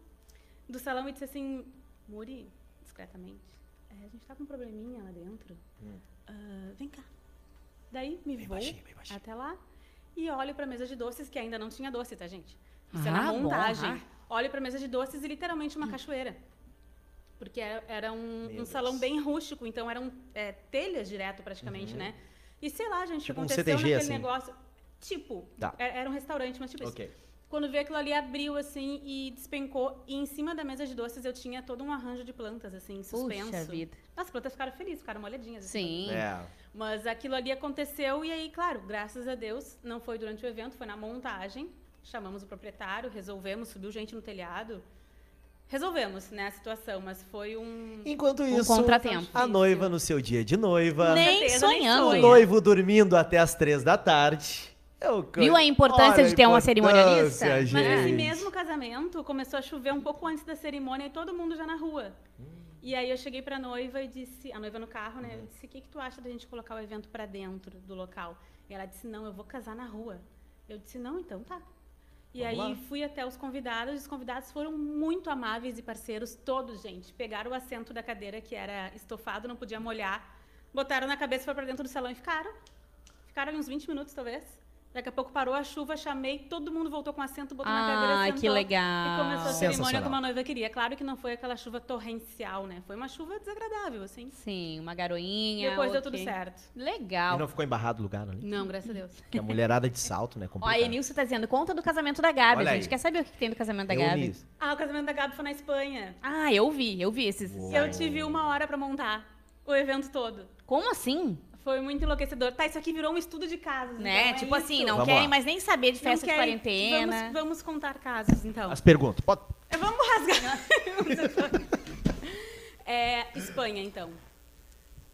do salão e disse assim, Muri, discretamente, "é, a gente tá com um probleminha lá dentro. Ah, vem cá. Daí me Hum. Bem vou baixinho, bem baixinho. até lá e olho pra mesa de doces, que ainda não tinha doce, tá, gente? Isso é Ah, na bom, montagem. ah. Olho pra mesa de doces e literalmente uma cachoeira. Porque era, um, um salão bem rústico, então eram é, telhas direto praticamente, né? E sei lá, gente, Tipo um aconteceu CTG, naquele assim. negócio. Tipo, Tá. era, era um restaurante, mas tipo isso. Ok. Quando veio aquilo ali, abriu assim e despencou. E em cima da mesa de doces eu tinha todo um arranjo de plantas, assim, suspenso. Puxa vida. As plantas ficaram felizes, ficaram molhadinhas. assim. Sim. É. Mas aquilo ali aconteceu e aí, claro, graças a Deus, não foi durante o evento, foi na montagem. Chamamos o proprietário, resolvemos, subiu gente no telhado. Resolvemos, né, a situação, mas foi um... Enquanto Um isso, contratempo. a noiva no seu dia de noiva, Nem sonhando. o noivo dormindo até as três da tarde. Eu Viu a importância Olha de ter uma importância, cerimonialista? Mas esse gente. mesmo casamento começou a chover um pouco antes da cerimônia e todo mundo já na rua. E aí eu cheguei pra noiva e disse, a noiva no carro, né? Eu disse, o que, que tu acha da gente colocar o evento pra dentro do local? E ela disse, não, eu vou casar na rua. Eu disse, não, então tá. E Vamos aí lá. fui até os convidados, os convidados foram muito amáveis e parceiros, todos, gente. Pegaram o assento da cadeira que era estofado, não podia molhar, botaram na cabeça, foram pra dentro do salão e ficaram. Ficaram uns 20 minutos, talvez. Daqui a pouco parou a chuva, chamei, todo mundo voltou com assento, botou na cadeira, Ah, sentou. que legal. E começou a cerimônia como a noiva queria. Claro que não foi aquela chuva torrencial, né? Foi uma chuva desagradável, assim. Sim, uma garoinha. Depois deu tudo certo. Legal. E não ficou embarrado o lugar ali? Não, graças a Deus. Que a mulherada de salto, né? Ó, a complicado. Enilson tá dizendo, conta do casamento da Gabi. Olha a gente aí. quer saber o que tem do casamento da Gabi. Eunice. Ah, o casamento da Gabi foi na Espanha. Ah, eu vi, eu vi esses. Uou. Eu tive uma hora pra montar o evento todo. Como assim? Foi muito enlouquecedor. Tá, isso aqui virou um estudo de casos. né? então, é tipo assim, isso. não Vamos querem lá. mais nem saber de festa de quarentena. Vamos, vamos contar casos, então. As perguntas. Pode... Vamos rasgar. é, Espanha, então.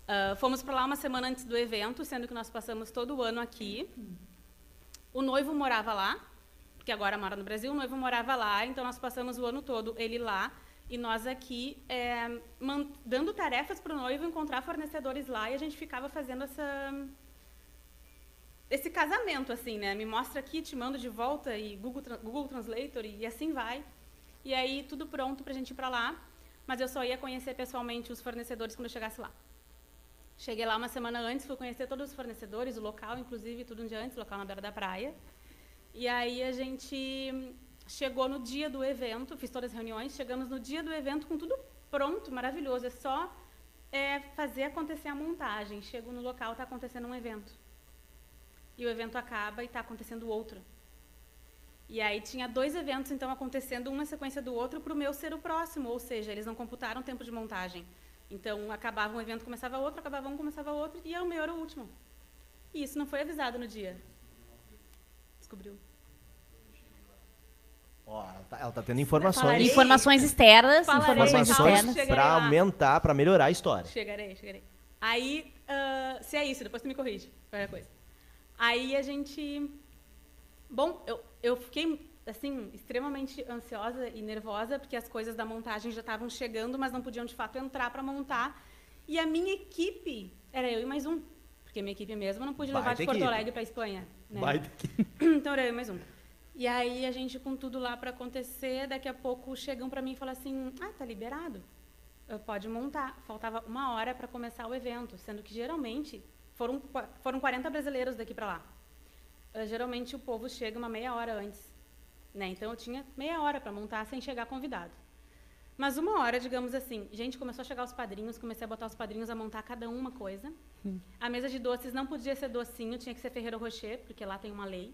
Ah, fomos para lá uma semana antes do evento, sendo que nós passamos todo o ano aqui. O noivo morava lá, porque agora mora no Brasil. O noivo morava lá, então nós passamos o ano todo ele lá e nós aqui é, dando tarefas para o noivo encontrar fornecedores lá e a gente ficava fazendo essa esse casamento assim, né? Me mostra aqui, te mando de volta e Google, Google Translator e assim vai. E aí tudo pronto pra gente ir pra lá, mas eu só ia conhecer pessoalmente os fornecedores quando eu chegasse lá. Cheguei lá uma semana antes, fui conhecer todos os fornecedores, o local, inclusive, tudo um dia antes, local na beira da praia. E aí a gente chegou no dia do evento, fiz todas as reuniões, chegamos no dia do evento com tudo pronto, maravilhoso. É só é, fazer acontecer a montagem. Chego no local, está acontecendo um evento. E o evento acaba e está acontecendo outro. E aí tinha dois eventos, então, acontecendo um na sequência do outro para o meu ser o próximo. Ou seja, eles não computaram tempo de montagem. Então, acabava um evento, começava outro, acabava um, começava outro, e o meu era o último. E isso não foi avisado no dia. Descobriu. Ó, ela tá, ela tá tendo informações. Falarei. Informações externas, Falarei. informações externas. Lá. aumentar, pra melhorar a história. Chegarei, chegarei. Aí, ah, se é isso, depois tu me corrige. Qualquer coisa. Aí a gente. Bom, eu, eu fiquei, assim, extremamente ansiosa e nervosa, porque as coisas da montagem já estavam chegando, mas não podiam de fato entrar para montar. E a minha equipe era eu e mais um. Porque a minha equipe mesmo não pude levar Baita de Porto equipe. Alegre para Espanha. Né? Então era eu e mais um. E aí a gente com tudo lá para acontecer, daqui a pouco chegam para mim e falam assim: "Ah, tá liberado. Pode montar". Faltava uma hora para começar o evento, sendo que geralmente foram foram 40 brasileiros daqui para lá. Eh, Geralmente o povo chega uma meia hora antes, né? Então eu tinha meia hora para montar sem chegar convidado. Mas uma hora, digamos assim, gente, começou a chegar os padrinhos, comecei a botar os padrinhos a montar cada um uma coisa. A mesa de doces não podia ser docinho, tinha que ser Ferreiro Rocher, porque lá tem uma lei.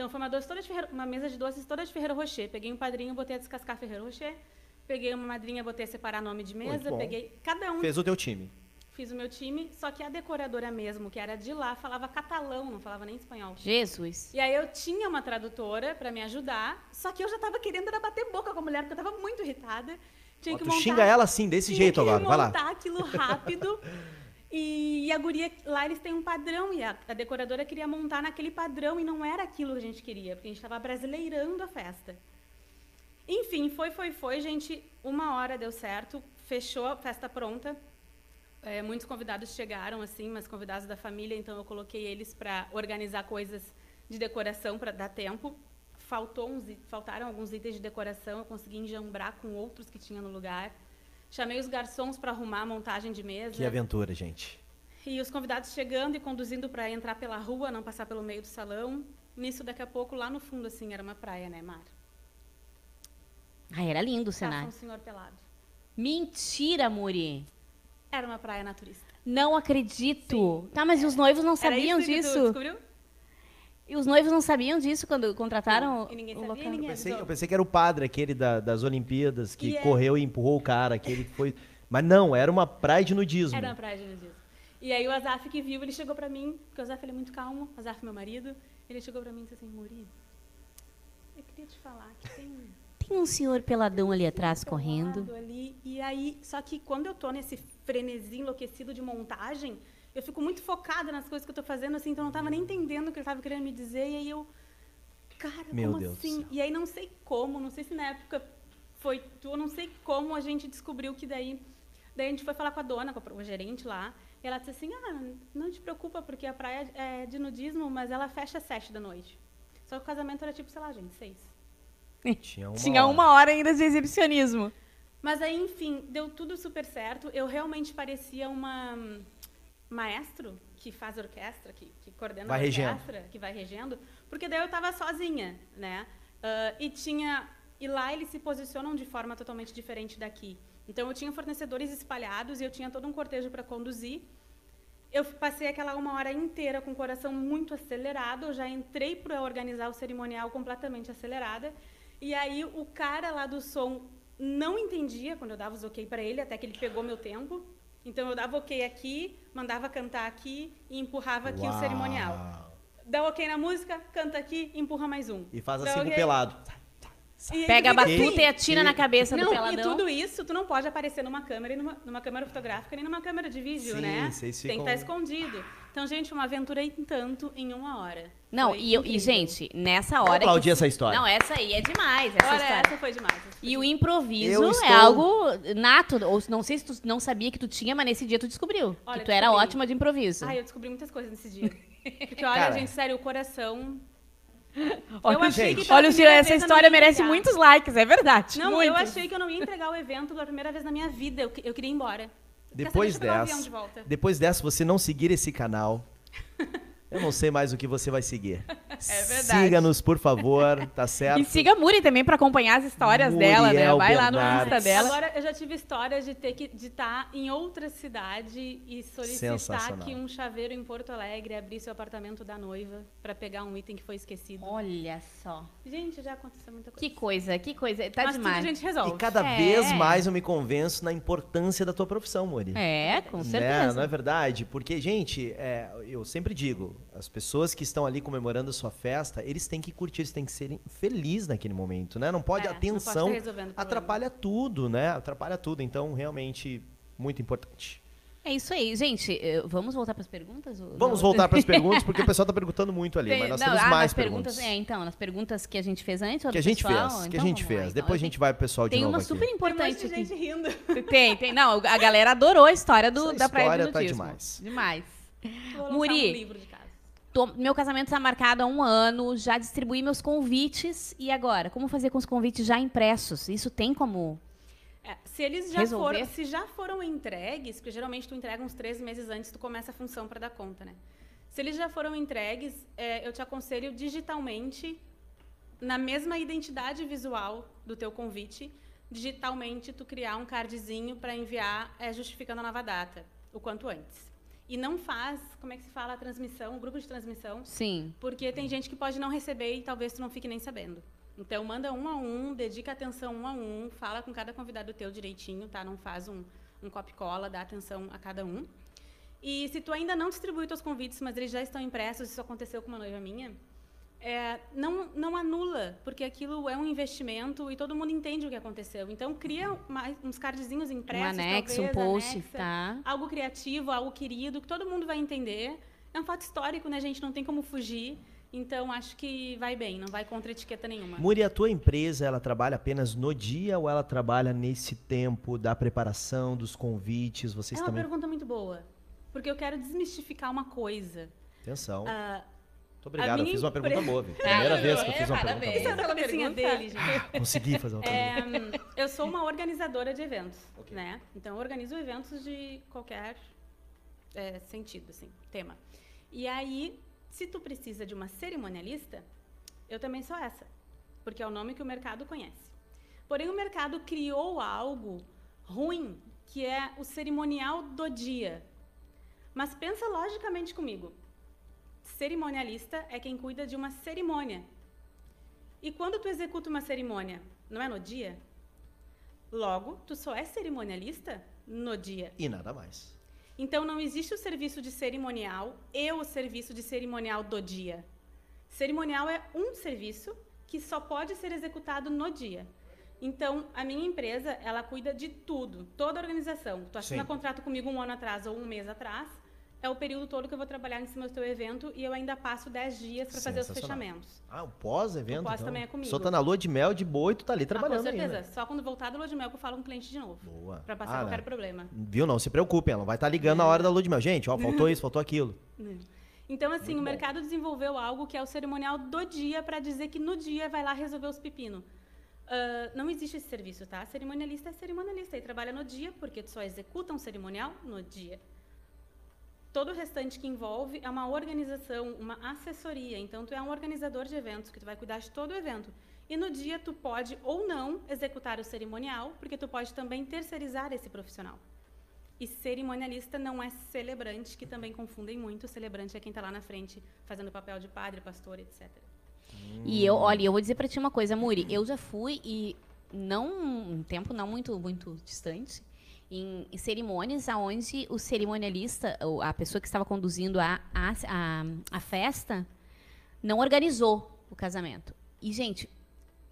Então foi uma, doce toda de Ferreiro- uma mesa de doces toda de Ferreiro Rocher. Peguei um padrinho, botei a descascar Ferreiro Rocher. Peguei uma madrinha, botei a separar nome de mesa. Peguei cada um, Fez o teu time. fiz o meu time. Só que a decoradora mesmo, que era de lá, falava catalão, não falava nem espanhol. Jesus. E aí eu tinha uma tradutora para me ajudar, só que eu já estava querendo era bater boca com a mulher, porque eu estava muito irritada. Tinha Ó, que tu montar, xinga ela assim, desse tinha jeito que agora. Vai lá. montar aquilo rápido. E, a guria, lá eles têm um padrão, e a, a decoradora queria montar naquele padrão, e não era aquilo que a gente queria, porque a gente estava brasileirando a festa. Enfim, foi, foi, foi, gente. Uma hora deu certo, fechou a festa pronta. É, muitos convidados chegaram, assim, mas convidados da família, então eu coloquei eles para organizar coisas de decoração para dar tempo. Faltou uns, faltaram alguns itens de decoração, eu consegui enjambrar com outros que tinha no lugar. Chamei os garçons para arrumar a montagem de mesa. Que aventura, gente. E os convidados chegando e conduzindo para entrar pela rua, não passar pelo meio do salão. Nisso, daqui a pouco, lá no fundo, assim, era uma praia, né, Mar? Ah, era lindo o cenário. um senhor pelado. Mentira, Muri. Era uma praia naturista. Não acredito. Tá, mas e os noivos não Era sabiam isso que tu disso? descobriu? E os noivos não sabiam disso quando contrataram E ninguém o sabia, local? ninguém Eu pensei, eu pensei que era o padre, aquele da- das Olimpíadas, que E é- correu e empurrou o cara, aquele que foi. Mas não, era uma praia de nudismo. Era na praia de nudismo. E aí o Azaf que viu, ele chegou pra mim, porque o Azaf ele é muito calmo, o Azaf meu marido, ele chegou pra mim e disse assim, Muri, eu queria te falar que tem um Tem um senhor peladão ali atrás correndo. ali. E aí, só que quando eu tô nesse frenesi enlouquecido de montagem, eu fico muito focada nas coisas que eu tô fazendo, assim, então eu não tava nem entendendo o que ele tava querendo me dizer, e aí eu, cara, Meu como Deus assim? E aí não sei como, não sei se na época foi tu, eu não sei como a gente descobriu que daí, daí a gente foi falar com a dona, com o gerente lá, e ela disse assim, ah, não te preocupa, porque a praia é de nudismo, mas ela fecha às sete da noite. Só que o casamento era tipo, sei lá, gente, seis. Tinha uma. Tinha hora. uma hora ainda de exibicionismo. Mas aí, enfim, deu tudo super certo. Eu realmente parecia uma maestro que faz orquestra, que, que coordena Vai a regendo. orquestra, que vai regendo, porque daí eu estava sozinha, né? Ah, e tinha e lá eles se posicionam de forma totalmente diferente daqui. Então eu tinha fornecedores espalhados e eu tinha todo um cortejo para conduzir. Eu passei aquela uma hora inteira com o coração muito acelerado. Eu já entrei para organizar o cerimonial completamente acelerada. E aí o cara lá do som não entendia quando eu dava os ok para ele, até que ele pegou meu tempo. Então eu dava ok aqui, mandava cantar aqui e empurrava aqui o Uau. cerimonial. Dá ok na música, canta aqui, empurra mais um. E faz Dá assim com o ok. pelado. E Pega a batuta assim. e atira na cabeça do Não, e peladão. tudo isso tu não pode aparecer numa câmera, e numa, numa câmera fotográfica, nem numa câmera de vídeo, Sim, né? vocês Tem que ficam- estar escondido. Então, gente, uma aventura em tanto em uma hora. Não, e, eu- e, gente, nessa hora. aplaudir que- essa história. Não, essa aí é demais. Essa Olha, história. essa foi demais. essa foi E o improviso Eu é estou- algo nato. Ou não sei se tu não sabia que tu tinha, mas nesse dia tu descobriu. Olha, que tu era ótima de improviso. Ai, eu descobri muitas coisas nesse dia. Porque, olha, Cara. gente, sério, o coração... Olha, eu achei gente. Olha, essa eu história ia merece entregar. muitos likes, é verdade. Não, muitos. eu achei que eu não ia entregar o evento pela primeira vez na minha vida. Eu, eu queria ir embora. Depois eu dessa, de depois dessa, você não seguir esse canal, eu não sei mais o que você vai seguir. É verdade. Siga-nos, por favor, tá certo? E siga a Muri também pra acompanhar as histórias Muriel dela, né? Vai lá no Bernardes. Insta dela. Agora, eu já tive histórias de ter que de estar em outra cidade e solicitar que um chaveiro em Porto Alegre abrisse o apartamento da noiva para pegar um item que foi esquecido. Olha só. Gente, já aconteceu muita coisa. Que coisa, que coisa. Tá Mas tudo demais. a gente resolve. E cada É. vez mais eu me convenço na importância da tua profissão, Mori. É, com Né? certeza. Não é verdade? Porque, gente, é, eu sempre digo, as pessoas que estão ali comemorando a sua festa, eles têm que curtir, eles têm que serem felizes naquele momento, né? Não pode, É, a não pode atrapalha tudo, né? Atrapalha tudo. Então, realmente, muito importante. É isso aí. Gente, eh, vamos voltar pras perguntas? ou Vamos não? voltar para as perguntas, porque o pessoal tá perguntando muito ali, Tem- mas nós não, temos ah, mais perguntas. perguntas. É, então, nas perguntas que a gente fez antes, ou que a do gente pessoal? fez, que a Então, gente vamos lá, fez. então. Depois a gente vai pro pessoal de Tem novo uma aqui. super Tem monte importante aqui. gente rindo. Tem, tem. Não, a galera adorou a história do, Essa da Praia história de tá Nudismo. demais. Demais. Muri. um livro de. Tô- meu casamento está marcado há um ano, já distribuí meus convites. E agora? Como fazer com os convites já impressos? Isso tem como. É, se eles já Resolver? foram, se já foram entregues, porque geralmente tu entrega uns três meses antes, tu começa a função para dar conta, né? Se eles já foram entregues, é, eu te aconselho digitalmente, na mesma identidade visual do teu convite, digitalmente tu criar um cardzinho para enviar é, justificando a nova data, o quanto antes. E não faz, como é que se fala, a transmissão, o grupo de transmissão, Sim. porque tem gente que pode não receber e talvez tu não fique nem sabendo. Então, manda um a um, dedica atenção um a um, fala com cada convidado teu direitinho, tá? Não faz um, um copy-cola, dá atenção a cada um. E se tu ainda não distribuiu teus convites, mas eles já estão impressos, isso aconteceu com uma noiva minha, é, não, não anula, porque aquilo é um investimento e todo mundo entende o que aconteceu. Então, cria mais, uns cardzinhos Um impressos, anexo, um talvez, post, anexa, tá? algo criativo, algo querido, que todo mundo vai entender. É um fato histórico, né, gente? Não tem como fugir. Então, acho que vai bem, não vai contra etiqueta nenhuma. Muri, a tua empresa, ela trabalha apenas no dia ou ela trabalha nesse tempo da preparação, dos convites? Vocês é uma também... pergunta muito boa. Porque eu quero desmistificar uma coisa. Atenção. Ah, Muito obrigado, eu fiz uma pergunta boa, viu? Primeira É, vez que eu é, fiz uma parabéns. pergunta essa é boa. a dele, gente. Consegui fazer uma pergunta. É, eu sou uma organizadora de eventos, né? Então, eu organizo eventos de qualquer é, sentido, assim, tema. E aí, se tu precisa de uma cerimonialista, eu também sou essa, porque é o nome que o mercado conhece. Porém, o mercado criou algo ruim, que é o cerimonial do dia. Mas pensa logicamente comigo. Cerimonialista é quem cuida de uma cerimônia. E quando tu executa uma cerimônia, não é no dia? Logo, tu só é cerimonialista no dia. E nada mais. Então não existe o serviço de cerimonial e o serviço de cerimonial do dia. Cerimonial é um serviço que só pode ser executado no dia. Então, a minha empresa, ela cuida de tudo, toda a organização. Tu assina Sim. contrato comigo um ano atrás ou um mês atrás, é o período todo que eu vou trabalhar em cima do teu evento e eu ainda passo 10 dias para fazer os fechamentos. Ah, o pós-evento. O pós então. também é comigo. Pessoa tá na lua de mel de boa e tu tá ali Ah, com trabalhando certeza. ainda. Só quando voltar do lua de mel que eu falo com o cliente de novo. Boa. Para passar Ah, qualquer né? problema. Viu? Não se preocupem, ela vai estar ligando na hora da lua de mel. Gente, ó, faltou isso, faltou aquilo. Então, assim, Muito o bom. mercado desenvolveu algo que é o cerimonial do dia para dizer que no dia vai lá resolver os pepinos. Ah, não existe esse serviço, tá? Cerimonialista é cerimonialista e trabalha no dia, porque tu só executa um cerimonial no dia. Todo o restante que envolve é uma organização, uma assessoria. Então, tu é um organizador de eventos, que tu vai cuidar de todo o evento. E no dia, tu pode ou não executar o cerimonial, porque tu pode também terceirizar esse profissional. E cerimonialista não é celebrante, que também confundem muito. Celebrante é quem está lá na frente fazendo o papel de padre, pastor, etc. E eu, olha, eu vou dizer pra ti uma coisa, Muri. Eu já fui e não um tempo não muito muito distante em, em cerimônias aonde o cerimonialista, ou a pessoa que estava conduzindo a, a, a, a festa, não organizou o casamento. E gente,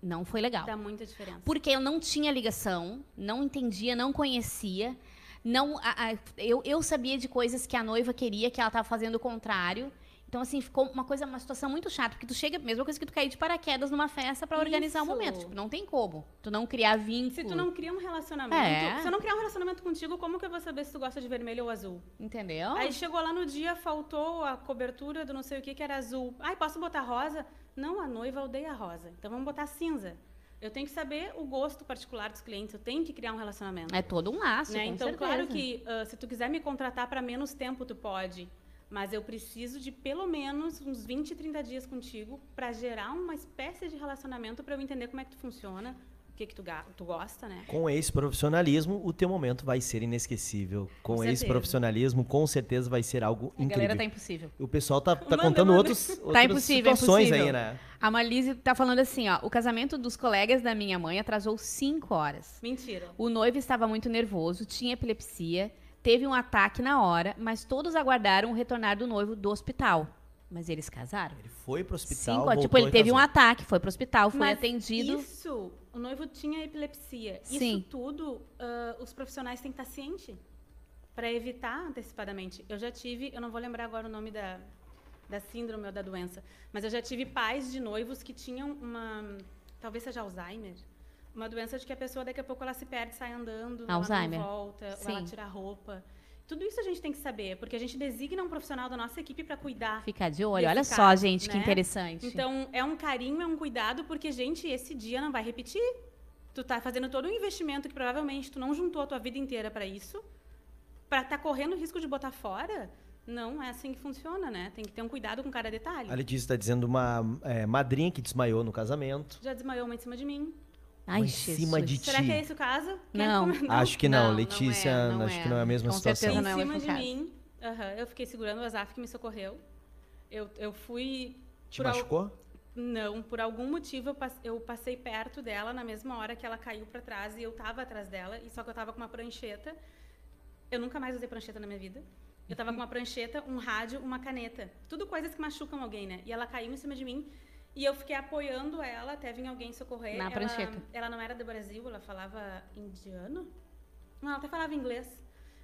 não foi legal. Dá muita diferença. Porque eu não tinha ligação, não entendia, não conhecia. Não, a- a- eu, eu sabia de coisas que a noiva queria, que ela estava fazendo o contrário. Então, assim, ficou uma coisa, uma situação muito chata. Porque tu chega, mesma coisa que tu cair de paraquedas numa festa para organizar o Isso. momento. Tipo, não tem como. Tu não criar vínculo. Se tu não cria um relacionamento, É. se eu não criar um relacionamento contigo, como que eu vou saber se tu gosta de vermelho ou azul? Entendeu? Aí chegou lá no dia, faltou a cobertura do não sei o que, que era azul. Ai, posso botar rosa? Não, a noiva odeia rosa. Então vamos botar cinza. Eu tenho que saber o gosto particular dos clientes, eu tenho que criar um relacionamento. É todo um laço, né? Então, certeza. claro que ah, se tu quiser me contratar para menos tempo, tu pode. Mas eu preciso de pelo menos uns 20, 30 dias contigo para gerar uma espécie de relacionamento para eu entender como é que tu funciona, o que, que tu, tu gosta, né? Com esse profissionalismo, o teu momento vai ser inesquecível. Com, Com esse profissionalismo, com certeza vai ser algo A incrível. galera tá impossível. O pessoal tá, tá Manda, contando manda. outros, Tá outras impossível, situações impossível. aí, né? A Malise tá falando assim, ó. O casamento dos colegas da minha mãe atrasou cinco horas. Mentira. O noivo estava muito nervoso, tinha epilepsia, teve um ataque na hora, mas todos aguardaram o retornar do noivo do hospital. Mas eles casaram? Ele foi pro hospital, Cinco, voltou tipo, ele teve um casou. ataque, foi pro hospital, foi Mas atendido. Isso, o noivo tinha epilepsia. Sim. Isso tudo, ah, os profissionais têm que estar cientes para evitar antecipadamente. Eu já tive, eu não vou lembrar agora o nome da, da síndrome ou da doença, mas eu já tive pais de noivos que tinham uma, talvez seja Alzheimer, uma doença de que a pessoa daqui a pouco ela se perde, sai andando, Alzheimer. ela não volta, ou ela Sim. tira a roupa. Tudo isso a gente tem que saber, porque a gente designa um profissional da nossa equipe para cuidar. Ficar de olho. Olha só, gente, que né? interessante. Então, é um carinho, é um cuidado, porque, gente, esse dia não vai repetir. Tu tá fazendo todo um investimento que provavelmente tu não juntou a tua vida inteira para isso, para tá correndo o risco de botar fora. Não é assim que funciona, né? Tem que ter um cuidado com cada detalhe. A Letícia está dizendo uma é, madrinha que desmaiou no casamento. Já desmaiou uma em cima de mim. Ai, em Jesus. cima de Será ti. que é esse o caso? Não. Acho que não, Não, não Letícia, é, não acho é. que não é a mesma Com situação. certeza em não é o cima mesmo de caso. mim. aham, eu fiquei segurando o Azaf que me socorreu. Eu, eu fui. Te por al- machucou? Não, por algum motivo eu eu passei perto dela na mesma hora que ela caiu para trás e eu tava atrás dela, e só que eu tava com uma prancheta. Eu nunca mais usei prancheta na minha vida. Eu tava com uma prancheta, um rádio, uma caneta. Tudo coisas que machucam alguém, né? E ela caiu em cima de mim e eu fiquei apoiando ela até vir alguém socorrer. Na ela, prancheta. Ela não era do Brasil, ela falava indiano? Não, ela até falava inglês.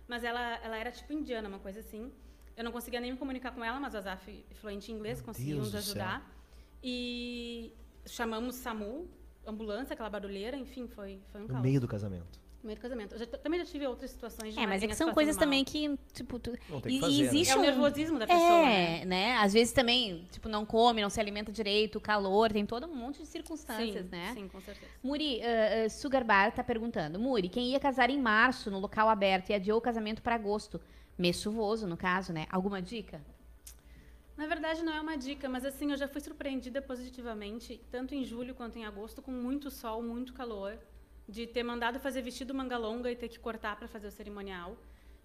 Mas ela, ela era tipo indiana, uma coisa assim. Eu não conseguia nem me comunicar com ela, mas o Azaf, fluente em inglês, Meu conseguiu Deus nos ajudar. E chamamos SAMU, ambulância, aquela barulheira, enfim, foi, foi um No caos. meio do casamento. Do casamento. Eu já- também já tive outras situações de É, mas é que são coisas mal. também que, tipo, tu... Não tem que e, fazer, e né? existe É o um... nervosismo da pessoa, né? É, né? Às vezes também, tipo, não come, não se alimenta direito, calor, tem todo um monte de circunstâncias, sim, né? Sim, com certeza. Muri, uh, uh, Sugar Bar tá perguntando. Muri, quem ia casar em março no local aberto e adiou o casamento para agosto? Mês chuvoso, no caso, né? Alguma dica? Na verdade, não é uma dica, mas assim, eu já fui surpreendida positivamente, tanto em julho quanto em agosto, com muito sol, muito calor, de ter mandado fazer vestido manga longa e ter que cortar para fazer o cerimonial.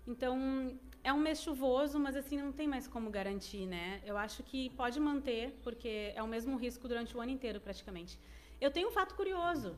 Então, é um mês chuvoso, mas assim não tem mais como garantir, né? Eu acho que pode manter, porque é o mesmo risco durante o ano inteiro, praticamente. Eu tenho um fato curioso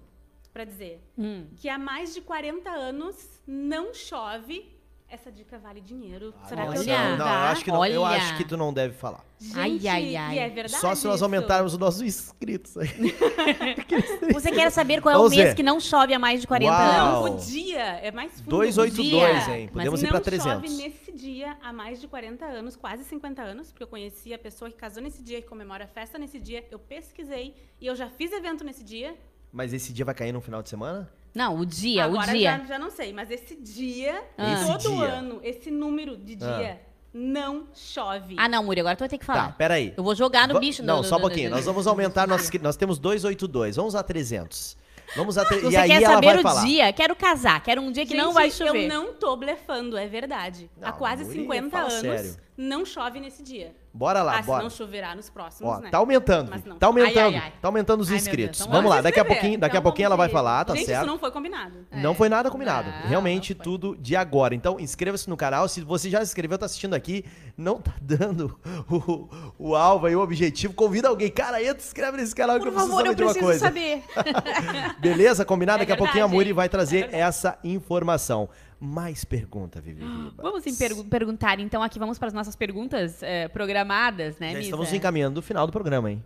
para dizer, Hum. que há mais de 40 anos não chove. Essa dica vale dinheiro. Será que eu devo não, não, eu acho, que não, eu Olha. acho que tu não deve falar. Gente, Ai, ai, ai. E é verdade Só se nós isso? aumentarmos os nossos inscritos aí. Você quer saber qual é o Vamos mês ver. que não chove há mais de 40 Uau. anos? Não, o dia é mais fundo. 282, o dia. hein? Podemos Mas ir pra não 300. chove nesse dia há mais de 40 anos, quase 50 anos, porque eu conheci a pessoa que casou nesse dia, que comemora a festa nesse dia. Eu pesquisei e eu já fiz evento nesse dia. Mas esse dia vai cair no final de semana? Não, o dia, Agora o dia. Já, já não sei, mas esse dia, Ah. todo Esse dia. ano, esse número de dia, não chove. Ah, não, Muri, agora tu vai ter que Tá, falar. peraí. Eu vou jogar no Va- bicho. Não, no- só um pouquinho. no- Nós vamos aumentar nossos. Nós temos 282. Vamos a 300. Vamos a tre... Você E aí quer ela saber o falar. dia? Quero casar. Quero um dia que não Gente, vai chover. Eu não tô blefando, é verdade. Não, Há quase Muri, 50 fala anos, sério. Não chove nesse dia. Bora lá, ah, bora. não choverá nos próximos, Ó, né? tá aumentando. Mas não. Tá aumentando. Ai, ai, ai. Tá aumentando os inscritos. Deus, então Vamos lá, Vamos daqui a pouquinho, daqui a Então, pouquinho ela vai vamos falar, tá Gente, certo? isso não foi combinado. Não foi nada combinado. Não, Realmente não tudo de agora. Então, inscreva-se no canal. Se você já se inscreveu, tá assistindo aqui, não tá dando o, o alvo aí, o objetivo, convida alguém. Cara, entra, inscreve nesse canal que Por eu preciso favor, saber eu de uma preciso coisa. saber. Beleza? Combinado? É Daqui a pouquinho a verdade, Muri vai É trazer verdade. essa informação. Mais pergunta, Vivi Ribas. Vamos pergu- perguntar, então, aqui vamos para as nossas perguntas eh, programadas, né, Já Misa? estamos encaminhando do final do programa, hein?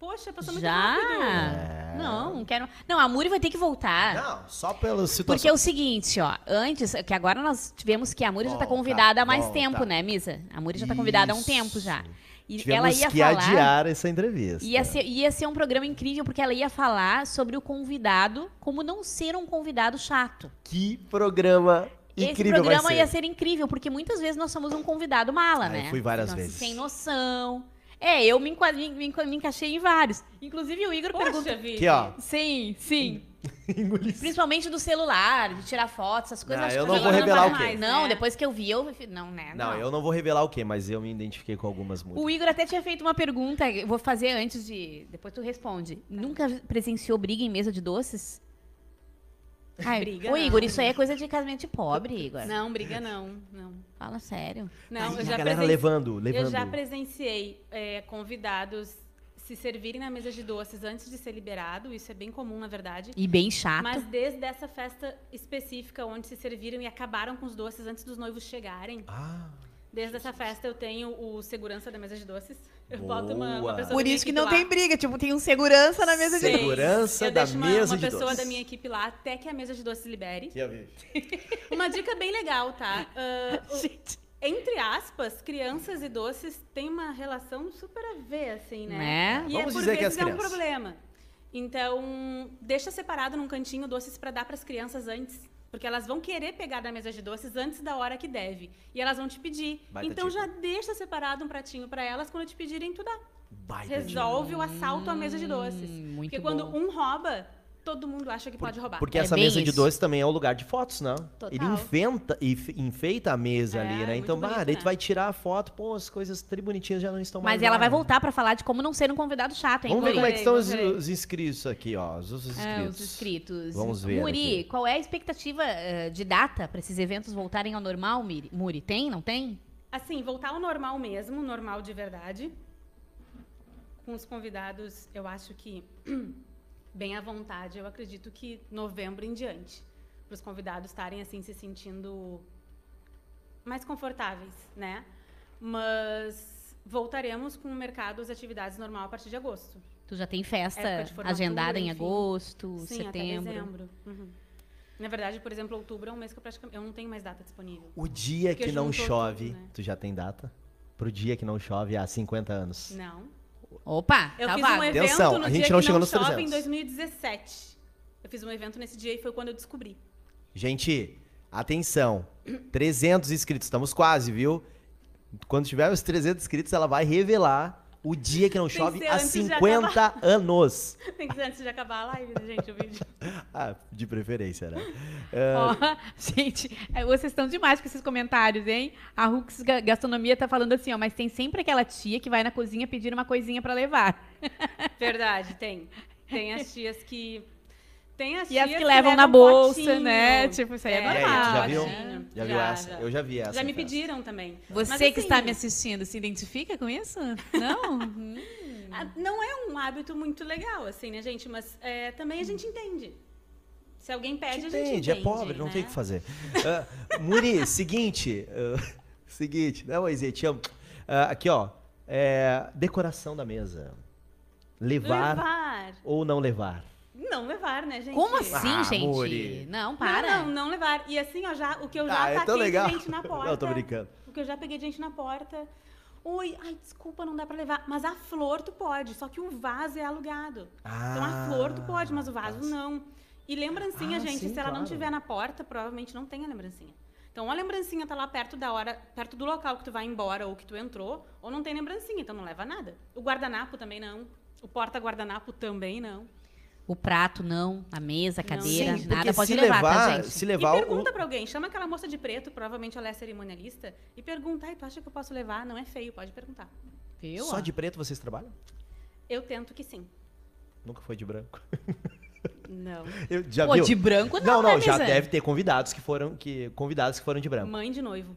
Poxa, passou muito Já? rápido. É. Não, não quero. Não, a Muri vai ter que voltar. Não, só pela situação. Porque é o seguinte, ó, antes, que agora nós tivemos que a Muri já tá Volta, convidada há mais volta. tempo, né, Misa? A Muri já tá convidada há um tempo já. E Tivemos ela ia que falar. adiar essa entrevista. Ia ser, ia ser um programa incrível, porque ela ia falar sobre o convidado, como não ser um convidado chato. Que programa Esse incrível programa vai ser. ia ser incrível, porque muitas vezes nós somos um convidado mala, Ah, eu né? fui várias Então, assim, vezes. Sem noção. É, eu me, enqua- me, me, me encaixei em vários. Inclusive o Igor Poxa, pergunta. Vivi. Aqui, ó. Sim, sim. Principalmente do celular, de tirar fotos, essas coisas. Não, acho eu que não agora vou revelar faz o quê. mais, Não, né? depois que eu vi, eu. Não, né? Não, eu não vou revelar o quê, mas eu me identifiquei com algumas músicas. O Igor até tinha feito uma pergunta, eu vou fazer antes de. Depois tu responde. Nunca presenciou briga em mesa de doces? Ai, Briga, Ô, não. Igor, isso aí é coisa de casamento de pobre, Igor. Não, briga não, não. Fala sério. Não, Ai, eu a já galera presen- levando, Eu levando. já presenciei é, convidados se servirem na mesa de doces antes de ser liberado. Isso é bem comum, na verdade. E bem chato. Mas desde essa festa específica onde se serviram e acabaram com os doces antes dos noivos chegarem. Ah, Desde essa festa eu tenho o segurança da mesa de doces. Eu Boa. boto uma, uma pessoa Por isso que não lá. tem briga, tipo, tem um segurança na mesa de Sim. doces. Segurança eu da deixo uma, mesa uma de pessoa doces. da minha equipe lá até que a mesa de doces libere. que a Vivi. Uma dica bem legal, tá? O- Gente, entre aspas, crianças e doces têm uma relação super a ver, assim, né? Né? E Vamos é, por dizer que vezes as é um crianças. problema. Então, deixa separado num cantinho doces para dar para as crianças antes. Porque elas vão querer pegar da mesa de doces antes da hora que deve. E elas vão te pedir. Baita então dica. já deixa separado um pratinho para elas quando te pedirem tu dá. Baita Resolve o assalto à mesa de doces. Hum, muito Porque quando bom. um rouba, todo mundo acha que pode roubar. Porque É essa mesa de isso. doces também é o lugar de fotos, não? Total. Ele enfeita, enf- enfeita a mesa É, ali, né? Então, bonito, daí tu né? vai tirar a foto, pô, as coisas tri bonitinhas já não estão mais Mas ela lá. vai voltar pra falar de como não ser um convidado chato, hein? Vamos ver como é que estão os, os inscritos aqui, ó. Os, os inscritos. É, os inscritos. Vamos ver Muri, aqui. qual é a expectativa eh, de data pra esses eventos voltarem ao normal? Muri? Tem? Não tem? Assim, voltar ao normal mesmo, normal de verdade. Com os convidados, eu acho que bem à vontade. Eu acredito que novembro em diante. Para os convidados estarem assim se sentindo mais confortáveis, né? Mas voltaremos com o mercado, as atividades normal a partir de agosto. Tu já tem festa formatura, agendada em enfim. agosto, Sim, até setembro? dezembro. Uhum. Na verdade, por exemplo, outubro é um mês que eu praticamente eu não tenho mais data disponível. O dia que não chove, tudo, né? tu já tem data? Pro dia que não chove há 50 anos. Não. Opa, Eu tá fiz vago. um evento Atenção, no a dia gente não que chegou não nos chove 300. em 2017. Eu fiz um evento nesse dia e foi quando eu descobri. Gente, atenção. 300 inscritos, estamos quase, viu? Quando tiver os 300 inscritos, ela vai revelar o dia que não que chove ser há antes de 50 anos. Tem que ser antes de acabar a live, gente, o vídeo. Ah, de preferência, né? Ó, gente, é, vocês estão demais com esses comentários, hein? A Rux Ga- Gastronomia tá falando assim, ó, mas tem sempre aquela tia que vai na cozinha pedir uma coisinha pra levar. Verdade, tem. Tem as tias que Tem as E as tias que levam na bolsa, potinho. né? Tipo, isso aí é aí, normal. tu já viu? potinho. Já viu essa? Eu já vi essa. Já me pediram também. Você Mas, que assim, está me assistindo, se identifica com isso? Não? ah, Não é um hábito muito legal, assim, né, gente? Mas é, também a gente entende. Se alguém pede, a gente Entende, entende. é pobre, não né? tem o que fazer. Ah, Muri, seguinte. ah, seguinte, né, Moisés? Te amo. Ah, aqui, ó. é, decoração da mesa. Levar, Levar. ou não levar? Não levar, né, gente? Como assim, Ah, gente? Muri. Não, para. Não, não, não levar. E assim, ó, já, o que eu já Ah, é tão taquei legal. de gente na porta. Não, tô brincando. O que eu já peguei de gente na porta. Oi, ai, desculpa, não dá pra levar. Mas a flor tu pode, só que o vaso é alugado. então a flor tu pode, mas o vaso tá. não. E lembrancinha, Ah, gente, sim, se ela não claro. tiver na porta, provavelmente não tem a lembrancinha. Então a lembrancinha tá lá perto da hora, perto do local que tu vai embora ou que tu entrou, ou não tem lembrancinha, então não leva nada. O guardanapo também não. O porta-guardanapo também não. O prato não, a mesa, a cadeira, Sim, nada pode se levar, levar, tá, gente? se E levar o- pergunta pra alguém, chama aquela moça de preto, provavelmente ela é cerimonialista, e pergunta, ai, tu acha que eu posso levar? Não é feio, pode perguntar. Viu? Só de preto vocês trabalham? Eu tento que sim. Nunca foi de branco. Não. Eu, já Pô, viu? de branco Não, não, não, já deve ter convidados que foram que convidados que foram de branco. Mãe de noivo.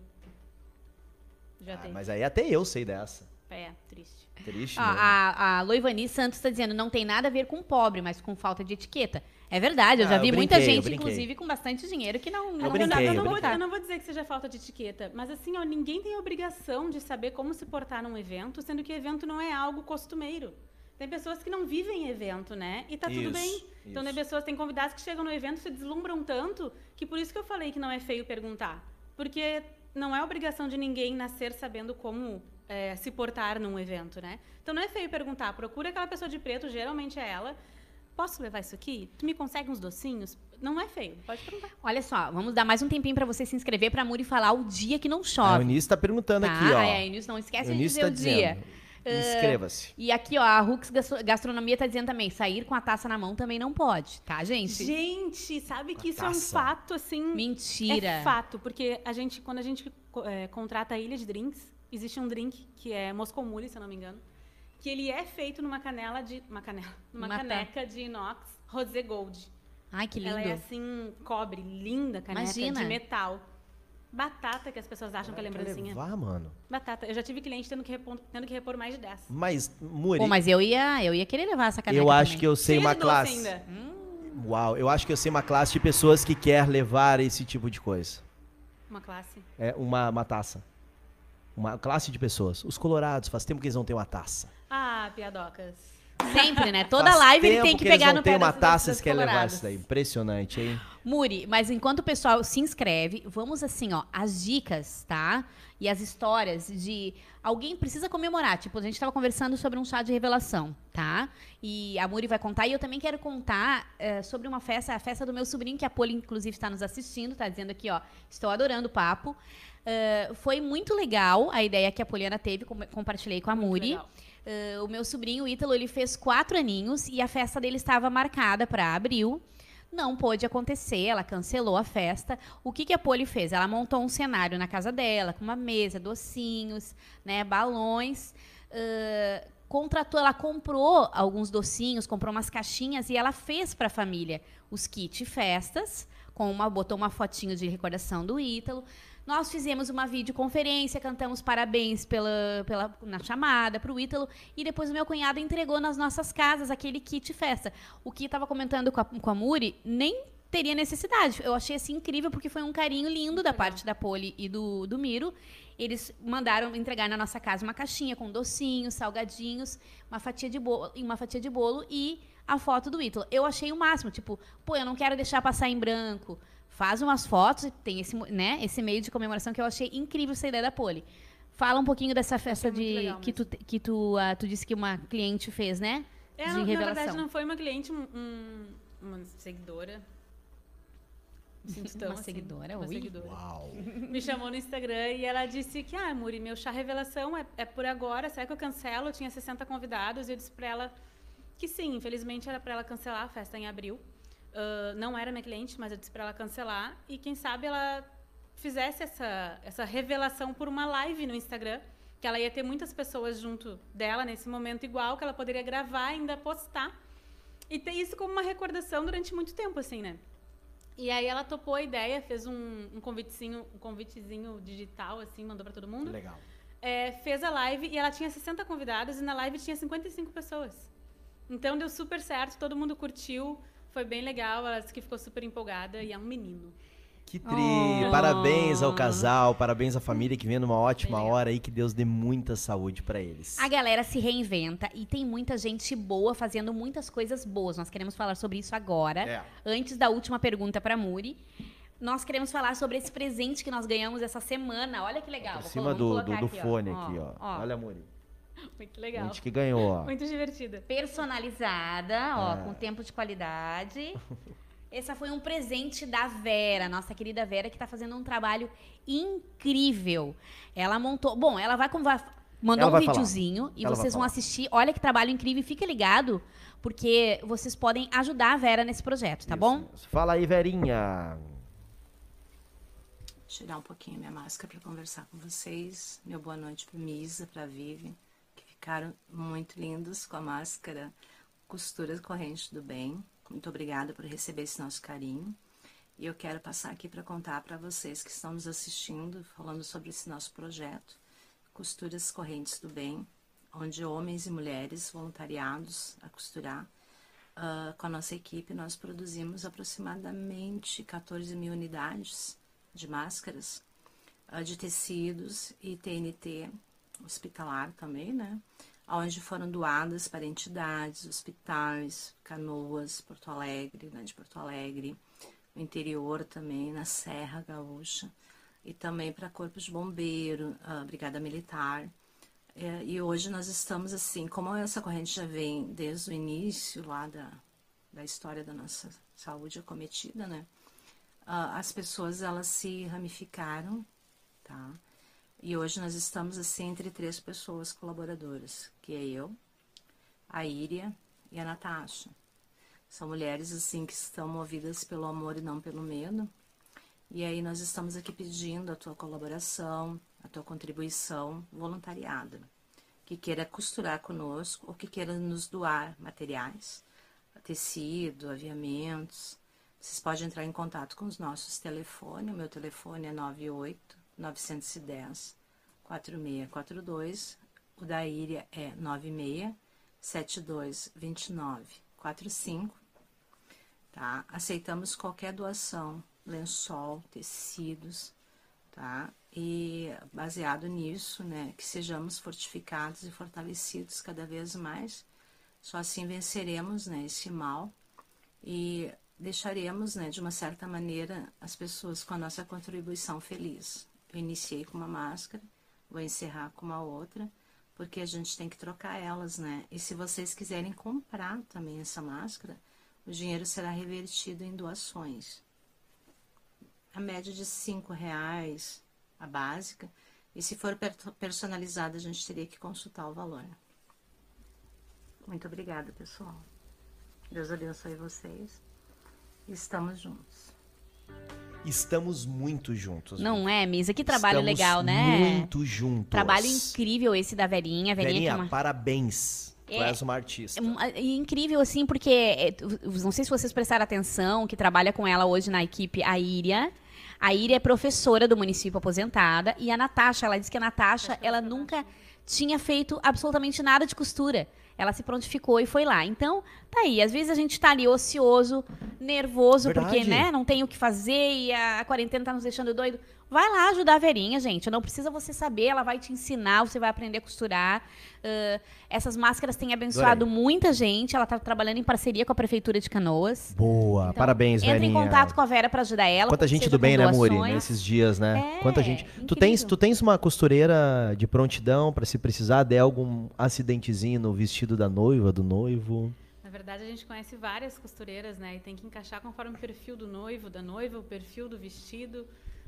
Já Ah, tem. mas aí até eu sei dessa. É, triste. Triste. Ó, a, a Loivani Santos está dizendo, não tem nada a ver com pobre, mas com falta de etiqueta. É verdade, eu Ah, já eu vi muita brinquei, eu gente, inclusive, com bastante dinheiro que não, não Eu brinquei, eu, não vou, eu não vou dizer que seja falta de etiqueta, mas assim, ó, ninguém tem obrigação de saber como se portar num evento, sendo que evento não é algo costumeiro. Tem pessoas que não vivem evento, né? E tá tudo Isso, bem. Então, tem isso. pessoas, tem convidados que chegam no evento e se deslumbram tanto que por isso que eu falei que não é feio perguntar. Porque não é obrigação de ninguém nascer sabendo como é, se portar num evento, né? Então não é feio perguntar. Procura aquela pessoa de preto, geralmente é ela. Posso levar isso aqui? Tu me consegue uns docinhos? Não é feio, pode perguntar. Olha só, vamos dar mais um tempinho pra você se inscrever pra Muri falar o dia que não A chove. Eunice tá perguntando tá? aqui, ó. É, Eunice, não esquece de dizer tá o dia. dizendo. Inscreva-se. E aqui, ó, a Rux Gastro- Gastronomia tá dizendo também, sair com a taça na mão também não pode, tá, gente? Gente, sabe que Uma isso é um taça. fato, assim. Mentira. É fato, porque a gente, quando a gente é, contrata a ilha de drinks, existe um drink que é Moscow Mule, se eu não me engano, que ele é feito numa canela de. Uma canela. Numa Uma caneca de inox rosé gold. Ai, que lindo. Ela é assim, cobre, linda caneca Imagina. de metal. Batata que as pessoas acham que é lembrancinha. levar, mano. Batata. Eu já tive cliente tendo que, repor, tendo que repor mais de 10. Mas, Muri, Pô, mas eu ia, eu ia querer levar essa caneca eu acho também. que eu sei Cheia uma classe. ainda. Uau, eu acho que eu sei uma classe de pessoas que quer levar esse tipo de coisa. Uma classe. É uma, uma taça. Uma classe de pessoas. Os colorados, faz tempo que eles não têm uma taça. Ah, piadocas. Sempre, né? Toda Faz live ele tem que, eles pegar não no têm pé uma das- taça, das eles querem levar coloradas. isso daí. Impressionante, hein? Muri, mas enquanto o pessoal se inscreve, vamos assim, ó, as dicas, tá? E as histórias de alguém precisa comemorar. Tipo, a gente tava conversando sobre um chá de revelação, tá? E a Muri vai contar. E eu também quero contar eh, sobre uma festa, a festa do meu sobrinho, que a Poli, inclusive, está nos assistindo, tá dizendo aqui, ó, estou adorando o papo. Eh, foi muito legal a ideia que a Poliana teve, com- compartilhei com a Muito Muri. Uh, o meu sobrinho, o Ítalo, ele fez quatro aninhos e a festa dele estava marcada para abril. Não pôde acontecer, ela cancelou a festa. O que, que a Poli fez? Ela montou um cenário na casa dela, com uma mesa, docinhos, né, balões. Uh, contratou, ela comprou alguns docinhos, comprou umas caixinhas e ela fez para a família os kit festas, com uma, botou uma fotinho de recordação do Ítalo. Nós fizemos uma videoconferência, cantamos parabéns pela, pela, na chamada para o Ítalo. E depois o meu cunhado entregou nas nossas casas aquele kit festa. O que estava comentando com a, com a Muri nem teria necessidade. Eu achei assim incrível, porque foi um carinho lindo da parte da Poli e do, do Miro. Eles mandaram entregar na nossa casa uma caixinha com docinhos, salgadinhos, uma fatia de bolo, uma fatia de bolo e a foto do Ítalo. Eu achei o máximo, tipo, pô, eu não quero deixar passar em branco. Faz umas fotos, tem esse, né, esse meio de comemoração que eu achei incrível essa ideia da Poli. Fala um pouquinho dessa festa de que tu que tu, ah, tu disse que uma cliente fez, né? É, de não, na revelação. verdade, não foi uma cliente, um- um- uma seguidora. Sinto tão Uma assim, seguidora, uma ui. seguidora. Uau. Me chamou no Instagram e ela disse que, ah, Muri, meu chá revelação é, é por agora, será que eu cancelo? Eu tinha 60 convidados e eu disse pra ela que sim, infelizmente era pra ela cancelar a festa em abril. Ah, não era minha cliente, mas eu disse pra ela cancelar e quem sabe ela fizesse essa, essa revelação por uma live no Instagram, que ela ia ter muitas pessoas junto dela nesse momento igual, que ela poderia gravar ainda postar. E ter isso como uma recordação durante muito tempo, assim, né? E aí ela topou a ideia, fez um, um convitezinho, um convitezinho digital, assim, mandou para todo mundo. Legal. É, fez a live e ela tinha 60 convidados e na live tinha 55 pessoas. Então deu super certo, todo mundo curtiu, foi bem legal, ela disse que ficou super empolgada e é um menino. Que tri! Oh. Parabéns ao casal, parabéns à família que vem numa ótima hora aí, que Deus dê muita saúde pra eles. A galera se reinventa e tem muita gente boa fazendo muitas coisas boas. Nós queremos falar sobre isso agora, É. antes da última pergunta para Muri. Nós queremos falar sobre esse presente que nós ganhamos essa semana. Olha que legal. Por Vou cima colo- do, do, do fone aqui, ó. Olha, Muri. Muito A legal. gente que ganhou, ó. Muito divertida. Personalizada, ó, É. com tempo de qualidade. Esse foi um presente da Vera, nossa querida Vera, que tá fazendo um trabalho incrível. Ela montou. Bom, ela vai. com- vai mandou Ela um vai falar. videozinho e Ela vocês vão assistir. Olha que trabalho incrível e fica ligado, porque vocês podem ajudar a Vera nesse projeto, tá bom? Isso, isso. Fala aí, Verinha. tirar um pouquinho minha máscara para conversar com vocês. Meu boa noite para Misa, para Vivi, ficaram muito lindos com a máscara costura corrente do bem. Muito obrigada por receber esse nosso carinho. E eu quero passar aqui para contar para vocês que estão nos assistindo, falando sobre esse nosso projeto, Costuras Correntes do Bem, onde homens e mulheres voluntariados a costurar ah, com a nossa equipe, nós produzimos aproximadamente 14 mil unidades de máscaras, ah, de tecidos e TNT hospitalar também, né? Onde foram doadas para entidades, hospitais, canoas, Porto Alegre, né, de Porto Alegre, interior também, na Serra Gaúcha, e também para corpos de bombeiro, Brigada Militar. É, e hoje nós estamos assim, como essa corrente já vem desde o início lá da, da história da nossa saúde acometida, né? Ah, as pessoas elas se ramificaram, tá? E hoje nós estamos assim entre três pessoas colaboradoras, que é eu, a Íria e a Natasha. São mulheres assim que estão movidas pelo amor e não pelo medo. E aí nós estamos aqui pedindo a tua colaboração, a tua contribuição voluntariada, que queira costurar conosco ou que queira nos doar materiais, tecido, aviamentos. Vocês podem entrar em contato com os nossos telefones. O meu telefone é 98 910 4642. O da Íria é 96 72 29 45. Tá? Aceitamos qualquer doação, lençol, tecidos, tá? E baseado nisso, né, que sejamos fortificados e fortalecidos cada vez mais. Só assim venceremos, né, esse mal e deixaremos, né, de uma certa maneira, as pessoas com a nossa contribuição feliz. Eu iniciei com uma máscara, vou encerrar com uma outra, porque a gente tem que trocar elas, né? E se vocês quiserem comprar também essa máscara, o dinheiro será revertido em doações. A média de cinco reais, a básica, e se for per- personalizada, a gente teria que consultar o valor. Muito obrigada, pessoal. Deus abençoe vocês. Estamos juntos. Estamos muito juntos. Não é, Misa? Que trabalho Estamos legal, né? Muito juntos. Trabalho incrível esse da Verinha. Verinha, que é Verinha, uma... parabéns. Tu É. és uma artista. É é incrível, assim, porque é, tu- não sei se vocês prestaram atenção, que trabalha com ela hoje na equipe, a Íria. A Íria é professora do município aposentada. E a Natasha, ela disse que a Natasha, ela nunca tinha feito absolutamente nada de costura. Ela se prontificou e foi lá. Então, tá aí. Às vezes a gente tá ali ocioso, nervoso, porque, Verdade. né, não tem o que fazer e a, quarentena tá nos deixando doido. Vai lá ajudar a Verinha, gente. Não precisa você saber, ela vai te ensinar, você vai aprender a costurar. Ah, essas máscaras têm abençoado muita gente. Ela tá trabalhando em parceria com a Prefeitura de Canoas. Boa, Então, parabéns, Entra Verinha. em contato com a Vera para ajudar ela. Quanta gente do bem, né, Muri? Nesses dias, né? É, Quanta gente. Tu tens, tu tens uma costureira de prontidão pra se precisar der algum acidentezinho no vestido da noiva, do noivo? Na verdade, a gente conhece várias costureiras, né? E tem que encaixar conforme o perfil do noivo, da noiva, o perfil do vestido.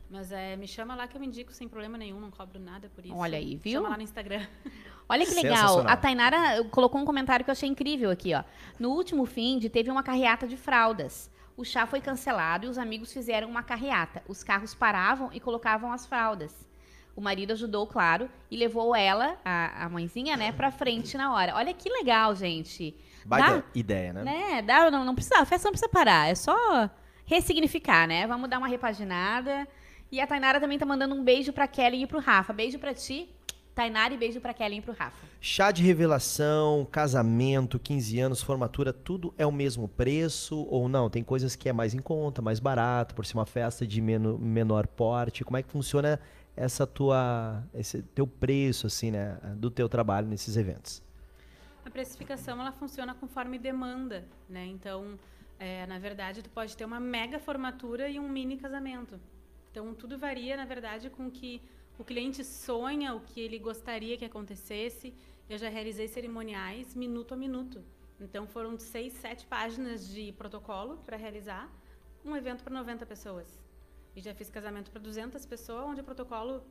Mas é, me chama lá que eu me indico sem problema nenhum, não cobro nada por isso. Olha aí, viu? Chama lá no Instagram. Olha que legal. A Tainara colocou um comentário que eu achei incrível aqui, ó. No último fim de teve uma carreata de fraldas. O chá foi cancelado e os amigos fizeram uma carreata. Os carros paravam e colocavam as fraldas. O marido ajudou, claro, e levou ela, a, a mãezinha, né, pra frente na hora. Olha que legal, gente. Baita Dá- ideia, né? né? Dá, não, não precisa, a festa não precisa parar, é só ressignificar, né? Vamos dar uma repaginada. E a Tainara também tá mandando um beijo pra Kelly e pro Rafa. Beijo pra ti, Tainara, e beijo pra Kelly e pro Rafa. Chá de revelação, casamento, 15 anos, formatura, tudo é o mesmo preço ou não? Tem coisas que é mais em conta, mais barato, por ser uma festa de meno- menor porte. Como é que funciona essa tua, esse teu preço, assim, né, do teu trabalho nesses eventos? A precificação ela funciona conforme demanda, né? Então, é, na verdade, tu pode ter uma mega formatura e um mini casamento. Então, tudo varia, na verdade, com que o cliente sonha, o que ele gostaria que acontecesse. Eu já realizei cerimoniais minuto a minuto. Então, foram seis, sete páginas de protocolo para realizar um evento para 90 pessoas. E já fiz casamento para 200 pessoas, onde o protocolo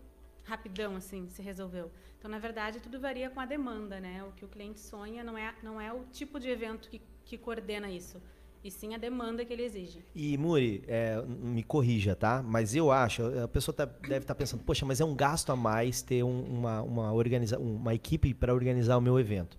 rapidão assim se resolveu. Então, na verdade, tudo varia com a demanda, né? O que o cliente sonha não é não é o tipo de evento que, que coordena isso, e sim a demanda que ele exige. E, Muri, é, me corrija, tá? Mas eu acho, a pessoa tá- deve estar pensando, poxa, mas é um gasto a mais ter um- uma, uma, organiza, uma equipe para organizar o meu evento.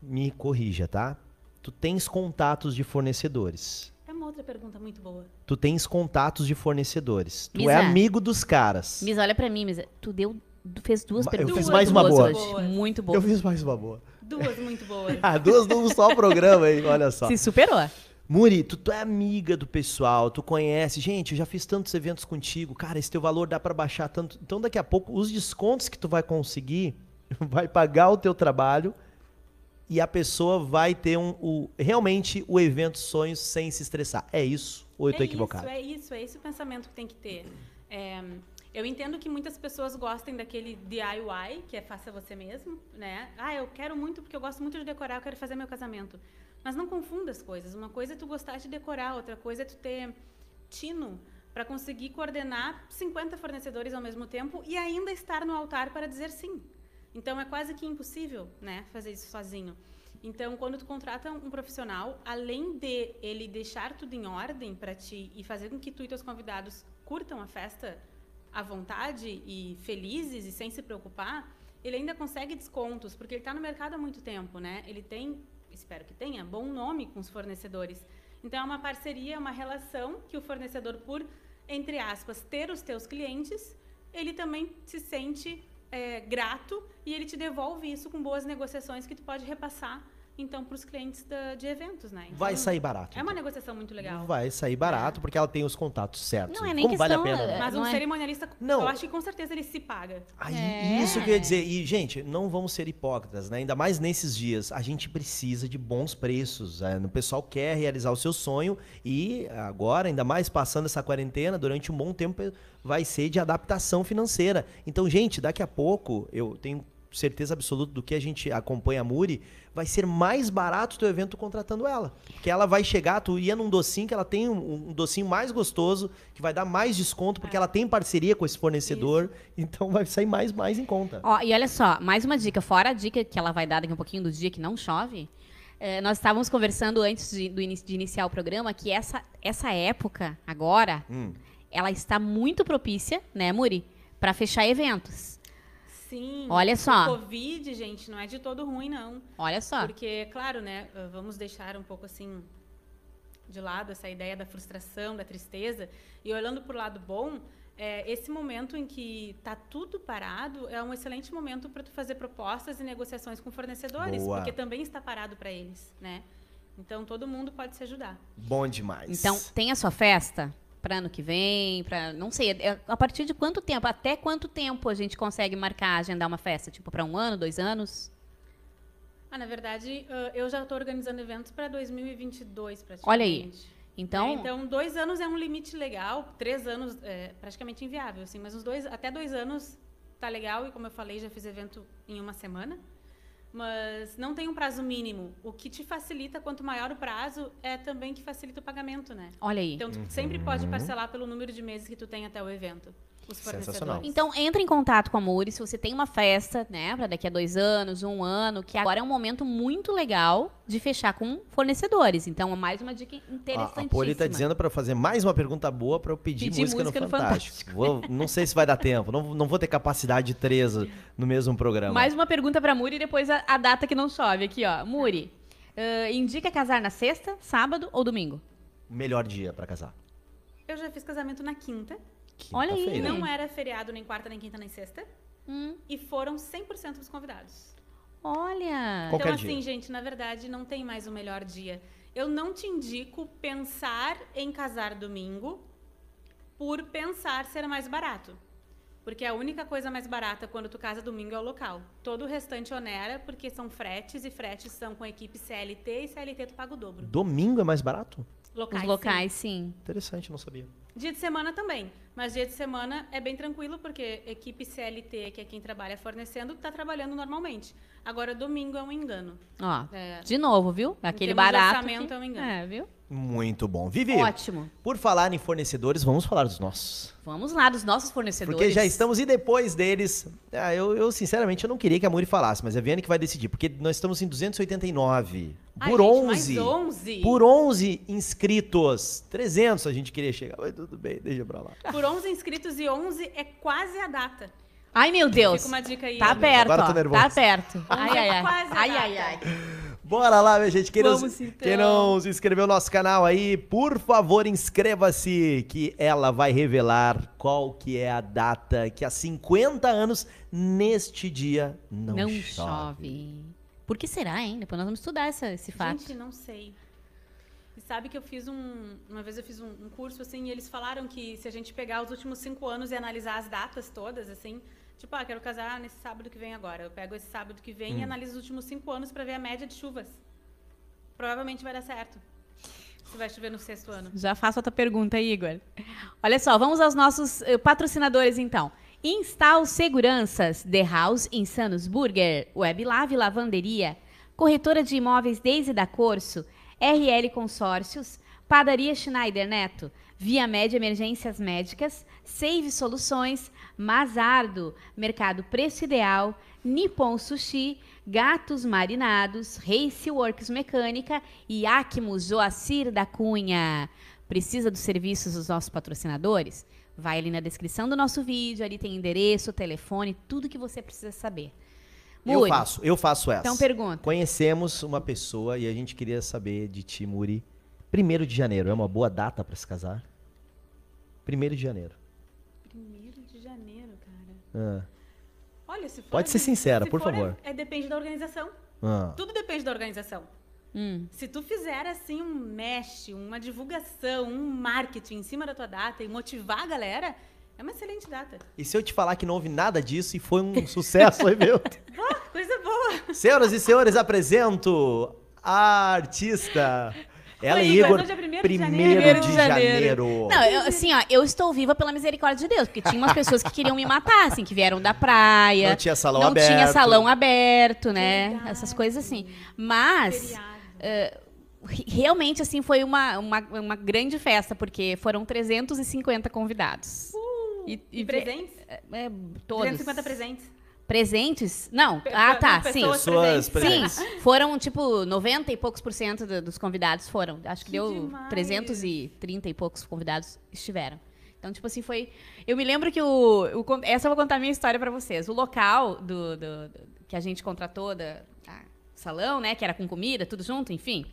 Me corrija, tá? Tu tens contatos de fornecedores. Outra pergunta muito boa. Tu tens contatos de fornecedores. Tu Misa. é amigo dos caras. Miss, olha pra mim, Miss. Tu deu, tu fez duas Eu perguntas. fiz mais uma boas boa. hoje. Boas. Muito boa. Eu fiz mais uma boa. Duas muito boas. Ah, duas num só programa, hein? Olha só. Se superou. Muri, tu, tu é amiga do pessoal, tu conhece. Gente, eu já fiz tantos eventos contigo. Cara, esse teu valor dá pra baixar tanto. Então, daqui a pouco, os descontos que tu vai conseguir vai pagar o teu trabalho e a pessoa vai ter um, o, realmente o evento sonhos sem se estressar. É isso? Ou eu tô é equivocado? Isso, é isso, é esse o pensamento que tem que ter. É, eu entendo que muitas pessoas gostem daquele DIY, que é faça você mesmo, né? Ah, eu quero muito porque eu gosto muito de decorar, eu quero fazer meu casamento. Mas não confunda as coisas. Uma coisa é tu gostar de decorar, outra coisa é tu ter tino para conseguir coordenar 50 fornecedores ao mesmo tempo e ainda estar no altar para dizer sim. Então é quase que impossível, né, fazer isso sozinho. Então, quando tu contrata um profissional, além de ele deixar tudo em ordem para ti e fazer com que tu e teus convidados curtam a festa à vontade e felizes e sem se preocupar, ele ainda consegue descontos, porque ele está no mercado há muito tempo, né? Ele tem, espero que tenha, bom nome com os fornecedores. Então, é uma parceria, uma relação que o fornecedor, por, entre aspas, ter os teus clientes, ele também se sente é, grato e ele te devolve isso com boas negociações que tu pode repassar então para os clientes da- de eventos, né? Então, Vai sair barato. É uma então. negociação muito legal. Vai sair barato, porque ela tem os contatos certos. Não é nem Como vale a questão, pena? né? é, Mas não um é- cerimonialista, Não. eu acho que com certeza ele se paga. Aí, É. Isso que eu ia dizer. E, gente, não vamos ser hipócritas, né? Ainda mais nesses dias. A gente precisa de bons preços. né? O pessoal quer realizar o seu sonho e agora, ainda mais passando essa quarentena, durante um bom tempo vai ser de adaptação financeira. Então, gente, daqui a pouco, eu tenho certeza absoluta do que a gente acompanha a Muri, vai ser mais barato o teu evento contratando ela. Porque ela vai chegar, tu ia num docinho que ela tem um, um docinho mais gostoso, que vai dar mais desconto, porque ela tem parceria com esse fornecedor, então vai sair mais, mais em conta. Ó, e olha só, mais uma dica, fora a dica que ela vai dar daqui a um pouquinho do dia que não chove. eh, nós estávamos conversando antes de, do de iniciar o programa que essa, essa época, agora, Hum. ela está muito propícia, né, Muri? Para fechar eventos. Sim. Olha só. O Covid, gente, não é de todo ruim, não. Olha só. Porque, claro, né, uh, vamos deixar um pouco assim de lado essa ideia da frustração, da tristeza, e olhando por lado bom, é, esse momento em que está tudo parado é um excelente momento para tu fazer propostas e negociações com fornecedores, Boa. porque também está parado para eles, né? Então todo mundo pode se ajudar. Bom demais. Então, tem a sua festa para ano que vem, para não sei, é- a partir de quanto tempo, até quanto tempo a gente consegue marcar, agendar uma festa, tipo para um ano, dois anos? Ah, na verdade, eu já estou organizando eventos para 2022, praticamente. Olha aí. Então, É, então, dois anos é um limite legal, três anos é praticamente inviável, assim, mas uns dois, até dois anos tá legal, e como eu falei, já fiz evento em uma semana. Mas não tem um prazo mínimo. O que te facilita, quanto maior o prazo, é também que facilita o pagamento, né? olha aí. Então, tu sempre pode parcelar pelo número de meses que tu tem até o evento. Os Sensacional. fornecedores. Então, entre em contato com a Muri se você tem uma festa, né, para daqui a dois anos, um ano, que agora é um momento muito legal de fechar com fornecedores. Então, é mais uma dica interessantíssima. a Poli tá dizendo pra eu fazer mais uma pergunta boa pra eu pedir, Pedir música, música no, no Fantástico. Vou- não sei se vai dar tempo. Não, não vou ter capacidade de três no mesmo programa. Mais uma pergunta pra Muri e depois a, a data que não chove. Aqui, ó. Muri, ah, indica casar na sexta, sábado ou domingo? Melhor dia pra casar. Eu já fiz casamento na quinta. Olha aí. Não era feriado nem quarta, nem quinta, nem sexta. Hum, E foram 100% dos convidados. olha. Qualquer então, dia. assim, gente, na verdade, não tem mais o melhor dia. Eu não te indico pensar em casar domingo por pensar ser mais barato. Porque a única coisa mais barata quando tu casa domingo é o local. Todo o restante onera, porque são fretes, e fretes são com equipe CLT, e CLT tu paga o dobro. Domingo é mais barato? Locais, Os sim. locais, sim. Interessante, não sabia. Dia de semana também. Mas dia de semana é bem tranquilo, porque equipe CLT, que é quem trabalha fornecendo, está trabalhando normalmente. Agora, domingo é um engano. Ó, É. de novo, viu? Aquele barato. orçamento, que- é um engano. É, viu? Muito bom. Vivi, Ótimo. por falar em fornecedores, vamos falar dos nossos. Vamos lá, dos nossos fornecedores. Porque já estamos, e depois deles, ah, eu, eu, sinceramente eu não queria que a Muri falasse, mas é a Viane que vai decidir, porque nós estamos em 289. Ai, Por gente, 11. mais 11. Por 11 inscritos. 300 a gente queria chegar, mas tudo bem, deixa pra lá. Por 11 inscritos e 11 é quase a data. Ai, meu Deus. Fica uma dica aí. Tá perto, Agora eu tô ó. nervoso. Tá perto. Ai, ai, ai. Quase Ai, data. ai, ai. Bora lá, minha gente. Quem, não, Vamos, então. quem não se inscreveu no nosso canal aí, por favor, inscreva-se, que ela vai revelar qual que é a data que há 50 anos, neste dia, não, Não, chove. chove. Por que será, hein? Depois nós vamos estudar essa, esse fato. Gente, não sei. E sabe que eu fiz um. Uma vez eu fiz um, um curso assim, e eles falaram que se a gente pegar os últimos cinco anos e analisar as datas todas, assim, tipo, ah, quero casar nesse sábado que vem agora. Eu pego esse sábado que vem e analiso os últimos cinco anos para ver a média de chuvas. Provavelmente vai dar certo. Se vai chover no sexto ano. Já faço outra pergunta, Igor. Olha só, vamos aos nossos eh, patrocinadores, então. Install Seguranças, The House Insanos Burger, WebLave Lavanderia, Corretora de Imóveis Desde da Corso, RL Consórcios, Padaria Schneider Neto, Via Média Emergências Médicas, Save Soluções, Mazardo, Mercado Preço Ideal, Nippon Sushi, Gatos Marinados, Race Works Mecânica e Acmos Joacir da Cunha. Precisa dos serviços dos nossos patrocinadores? Vai ali na descrição do nosso vídeo, ali tem endereço, telefone, tudo que você precisa saber. Eu Muri, faço, eu faço essa. Então pergunta. Conhecemos uma pessoa e a gente queria saber de ti, Muri. Primeiro de janeiro é uma boa data pra se casar? Primeiro de janeiro. Primeiro de janeiro, cara. Ah, Olha, se for. Pode ser sincera, se por for, favor. É, é depende da organização. ah. Tudo depende da organização. Hum, Se tu fizer assim um mesh, uma divulgação, um marketing em cima da tua data e motivar a galera, é uma excelente data. E se eu te falar que não houve nada disso e foi um sucesso, aí, meu? Ah, coisa boa! Senhoras e senhores, apresento a artista. Ela e Igor, primeiro de janeiro. de janeiro. Não, eu, assim, ó, eu estou viva pela misericórdia de Deus, porque tinha umas pessoas que queriam me matar, assim, que vieram da praia. Não tinha salão não tinha aberto. salão aberto, né? Verdade. Essas coisas assim. Mas, re- realmente, assim, foi uma, uma, uma grande festa, porque foram 350 convidados. e, E presentes? É, é, todos. 350 presentes. Presentes? Não. Ah, tá, sim. pessoas Pessoas presentes. Sim, foram tipo 90 e poucos por cento do- dos convidados foram. Acho que, Que deu demais. 330 e poucos convidados estiveram. Então, tipo assim, foi. Eu me lembro que o. o essa eu vou contar a minha história pra vocês. O local do, do- do- que a gente contratou da da salão, né? Que era com comida, tudo junto, enfim.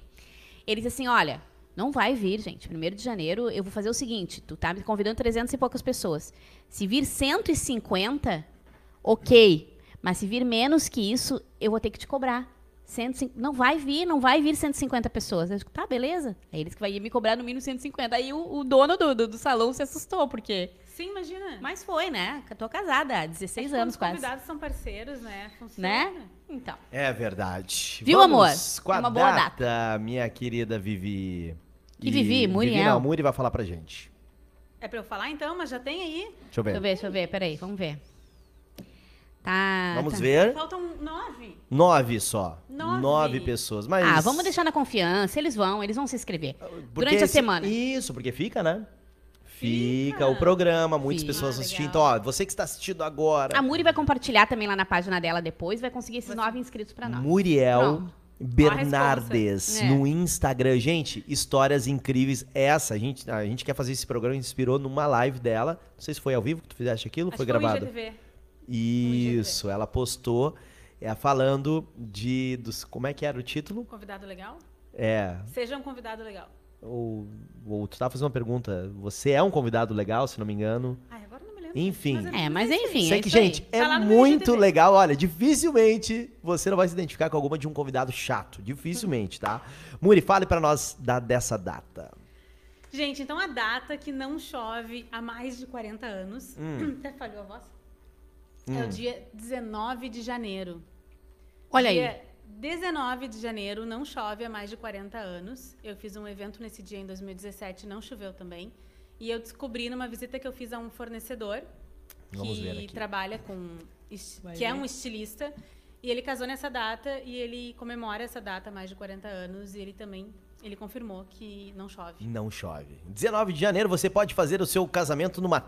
Ele disse assim: olha, não vai vir, gente. Primeiro de janeiro, eu vou fazer o seguinte: tu tá me convidando 300 e poucas pessoas. Se vir 150, ok. Mas se vir menos que isso, eu vou ter que te cobrar. 150, não vai vir, não vai vir 150 pessoas. Eu digo, tá, beleza. Aí eles que vai me cobrar no mínimo 150. Aí o, o dono do, do, do salão se assustou, porque. Sim, imagina. Mas foi, né? Eu tô casada há 16 É anos quase. Os convidados são parceiros, né? Funciona. Né? Então. É verdade. Viu, Vamos amor? Com a É uma boa data, minha querida Vivi. Que E Vivi? Muriel. não, Muri vai falar pra gente. É pra eu falar então, mas já tem aí. Deixa eu Deixa eu ver. ver, deixa eu ver. Peraí, vamos ver. Tá. Vamos tá. ver. Faltam nove. Nove só. Nove. pessoas. Mas... Ah, vamos deixar na confiança. Eles vão, eles vão se inscrever. Porque Durante a semana. Isso, porque fica, né? Fica o programa, muitas Fica. pessoas assistindo. Então, ó, você que está assistindo agora, A Muri vai compartilhar também lá na página dela depois, vai conseguir esses nove inscritos pra nós. Muriel Pronto. Bernardes É. no Instagram. Gente, histórias incríveis. Essa, a gente, a gente quer fazer esse programa, a gente inspirou numa live dela. Não sei se foi ao vivo que tu fizeste aquilo, Acho foi foi gravado. IGTV. Isso, ela postou é, falando de dos como é que era o título? Convidado legal? É, Seja um convidado legal. ou, ou tu tava fazendo uma pergunta, você é um convidado legal, se não me engano. Ai, agora eu não me lembro. Enfim. É, mas enfim, Isso é aqui, isso aí. gente, é Tá muito legal. Olha, dificilmente você não vai se identificar com alguma de um convidado chato. Dificilmente, tá? Muri, fale pra nós da, dessa data. Gente, então a data que não chove há mais de 40 anos. Hum. Até falhou a voz. É o dia 19 de janeiro. Olha aí. Dia 19 de janeiro, não chove há mais de 40 anos. Eu fiz um evento nesse dia em 2017, não choveu também. E eu descobri numa visita que eu fiz a um fornecedor Vamos que trabalha com Vai que é um estilista e ele casou nessa data e ele comemora essa data há mais de 40 anos e ele também ele confirmou que não chove. Não chove. 19 de janeiro você pode fazer o seu casamento numa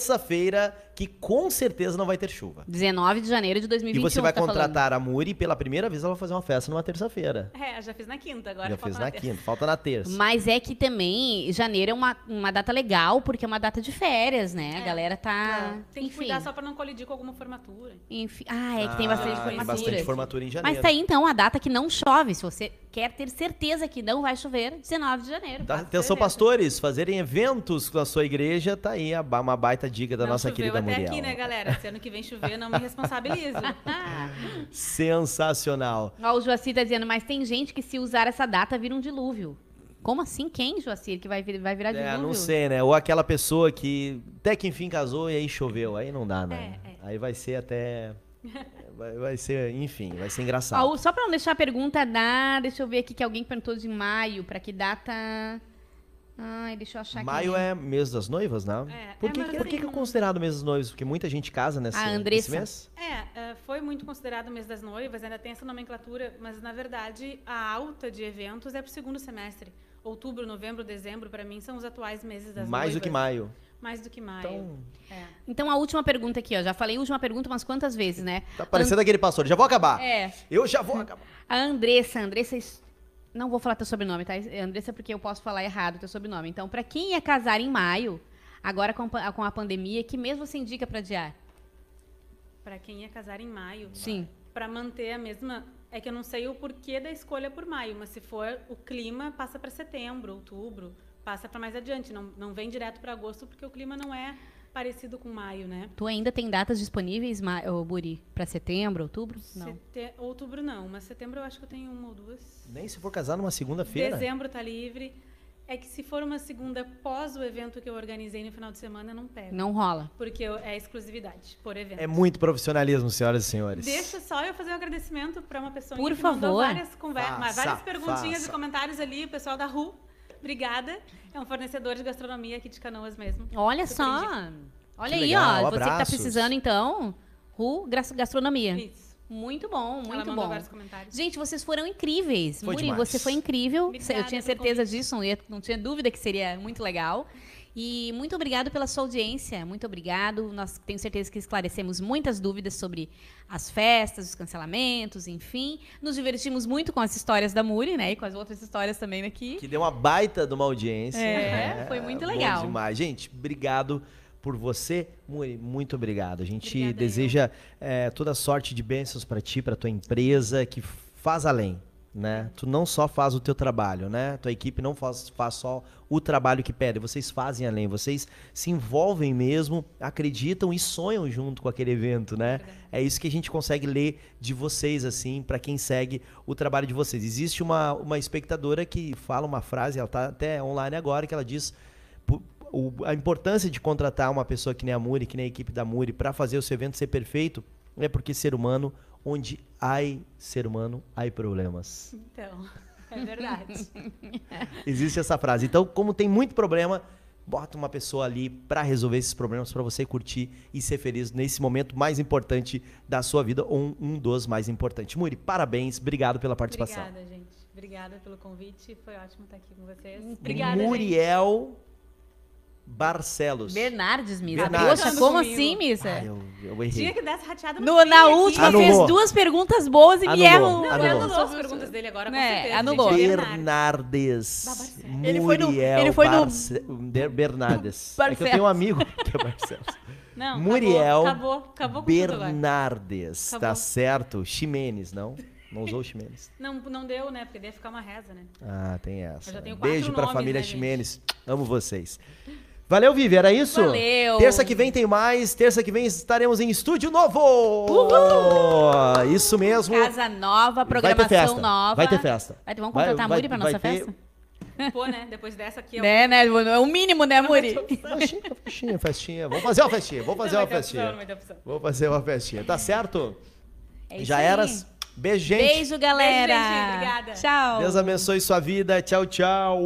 terça-feira que com certeza não vai ter chuva. 19 de janeiro de E 2021. você vai tá falando. contratar a Muri e pela primeira vez ela vai fazer uma festa numa terça-feira. É, já fiz na quinta, agora Já falta fez na terça. quinta, falta na terça. Mas é que também janeiro é uma, uma data legal, porque é uma data de férias, né? A É. galera tá. Tem que enfim, cuidar só pra não colidir com alguma formatura. enfim. Ah, é que tem bastante Ah, formatura. Tem bastante formatura em janeiro. Mas tá aí então a data que não chove. Se você quer ter certeza que não vai chover, 19 de janeiro. Tá, atenção, pastores, fazerem eventos com a sua igreja, tá aí uma baita dica da não nossa querida até Muriel. aqui, né, galera? Se ano que vem chover, eu não me responsabilizo. Sensacional. Ó, o Joacir tá dizendo, mas tem gente que se usar essa data vira um dilúvio. Como assim? Quem, Joacir, que vai, vir- vai virar dilúvio? É, não sei, né? Ou aquela pessoa que até que enfim casou e aí choveu. Aí não dá, né? É, é. Aí vai ser até. Vai, vai ser, enfim, vai ser engraçado. Ó, o- só pra não deixar a pergunta da... Deixa eu ver aqui que alguém perguntou de maio. Pra que data... Ai, deixa eu achar Maio aqui. é mês das noivas, né? É, por é, que, mas por que, que é assim- considerado mês das noivas? Porque muita gente casa nesse, A nesse Andressa. mês. É, é, foi muito considerado o mês das noivas, ainda tem essa nomenclatura, mas na verdade a alta de eventos é pro segundo semestre. Outubro, novembro, dezembro, pra mim, são os atuais meses das Mais noivas. do que maio. Mais do que maio. Então, É. Então, a última pergunta aqui, ó. Já falei última pergunta umas quantas vezes, né? tá parecendo aquele pastor. Já vou acabar. É. Eu já vou acabar. A Andressa, Andressa, es- não vou falar teu sobrenome, tá? Andressa porque eu posso falar errado teu sobrenome. Então, pra quem ia casar em maio, agora com, a pandemia, que mês você indica pra adiar? Pra quem ia casar em maio. Sim. Pra manter a mesma. É que eu não sei o porquê da escolha por maio, mas se for o clima, passa pra setembro, outubro, passa pra mais adiante. Não, não vem direto pra agosto, porque o clima não é parecido com maio, né? Tu ainda tem datas disponíveis, Ma- ô, Buri? Pra setembro, outubro? Não. Sete- Outubro não, mas setembro eu acho que eu tenho uma ou duas. Nem se for casar numa segunda-feira. Dezembro tá livre. É que se for uma segunda pós o evento que eu organizei no final de semana, não pega. Não rola. Porque eu- é exclusividade por evento. É muito profissionalismo, senhoras e senhores. Deixa só eu fazer um agradecimento para uma pessoa Por que mandou favor. várias, conver- Faça, várias perguntinhas faça. e comentários ali, o pessoal da RU. Obrigada. É um fornecedor de gastronomia aqui de Canoas mesmo. Olha Super só. indico. Olha Que aí, legal, ó. Você que tá precisando, então, Ru Gas- Gastronomia. Isso. Muito bom, muito bom. vários comentários. Gente, vocês foram incríveis. Foi Muri, demais. você foi incrível. Obrigada eu tinha certeza disso, não tinha dúvida que seria muito legal. E muito obrigado pela sua audiência. Muito obrigado. Nós tenho certeza que esclarecemos muitas dúvidas sobre as festas, os cancelamentos, enfim. Nos divertimos muito com as histórias da Muri, né? E com as outras histórias também aqui. Que deu uma baita de uma audiência. É, foi muito bom legal. demais. Gente, obrigado por você. Muri, muito obrigado. A gente Obrigada, deseja é, toda sorte de bênçãos para ti, para tua empresa, que faz além. Né? Tu não só faz o teu trabalho, né? Tua equipe não faz, faz só o trabalho que pede, vocês fazem além, vocês se envolvem mesmo, acreditam e sonham junto com aquele evento, né? É isso que a gente consegue ler de vocês, assim, para quem segue o trabalho de vocês. Existe uma, uma espectadora que fala uma frase, ela tá até online agora, que ela diz o- a importância de contratar uma pessoa que nem a Muri, que nem a equipe da Muri, para fazer o seu evento ser perfeito, é porque ser humano, onde há ser humano, há problemas. Então, é verdade. Existe essa frase. Então, como tem muito problema, bota uma pessoa ali para resolver esses problemas, para você curtir e ser feliz nesse momento mais importante da sua vida, ou um, um dos mais importantes. Muri, parabéns, obrigado pela participação. Obrigada, gente. Obrigada pelo convite. Foi ótimo estar aqui com vocês. Obrigada, gente. Barcelos. Bernardes, Missa. Bernardes. Poxa, como domingo. assim, Missa? Ah, eu, eu errei. Tinha que dar essa rateada no, No- na última Anulou. fez duas perguntas boas e me Anulou. erra o- Não, Anulou. anulou as perguntas dele agora, com É, certeza. anulou. Bernardes. Barcelos. Ele foi no- ele foi no- Barce- Bernardes. É que eu Barcelos. tenho um amigo que é Barcelos. Não, Muriel acabou, acabou, acabou com tudo agora. Bernardes. Tá Acabou. certo? Ximenes, não? Não usou o Ximenes. Não, não deu, né? Porque ia ficar uma reza, né? Ah, tem essa. Eu já tenho quatro Beijo pra nomes, família né? Ximenes. Amo vocês. Valeu, Vivi, era isso? Valeu. Terça que vem tem mais. Terça que vem estaremos em estúdio novo. Isso mesmo. Casa nova, Vai ter programação festa. nova. Vai ter festa. Vai ter- vamos Vai- contratar a vai- Muri pra nossa ter- festa? Pô, né? Depois dessa aqui, ó. Né, né? É o mínimo, né, Muri? Festinha, festinha, festinha. Vamos fazer uma festinha. Vamos fazer Não uma festinha. opção. Vamos fazer uma festinha. Tá certo? É isso Já aí. eras? Beijo, gente. Beijo, galera. Beijo, gente. Obrigada. Tchau. Deus abençoe sua vida. Tchau, tchau.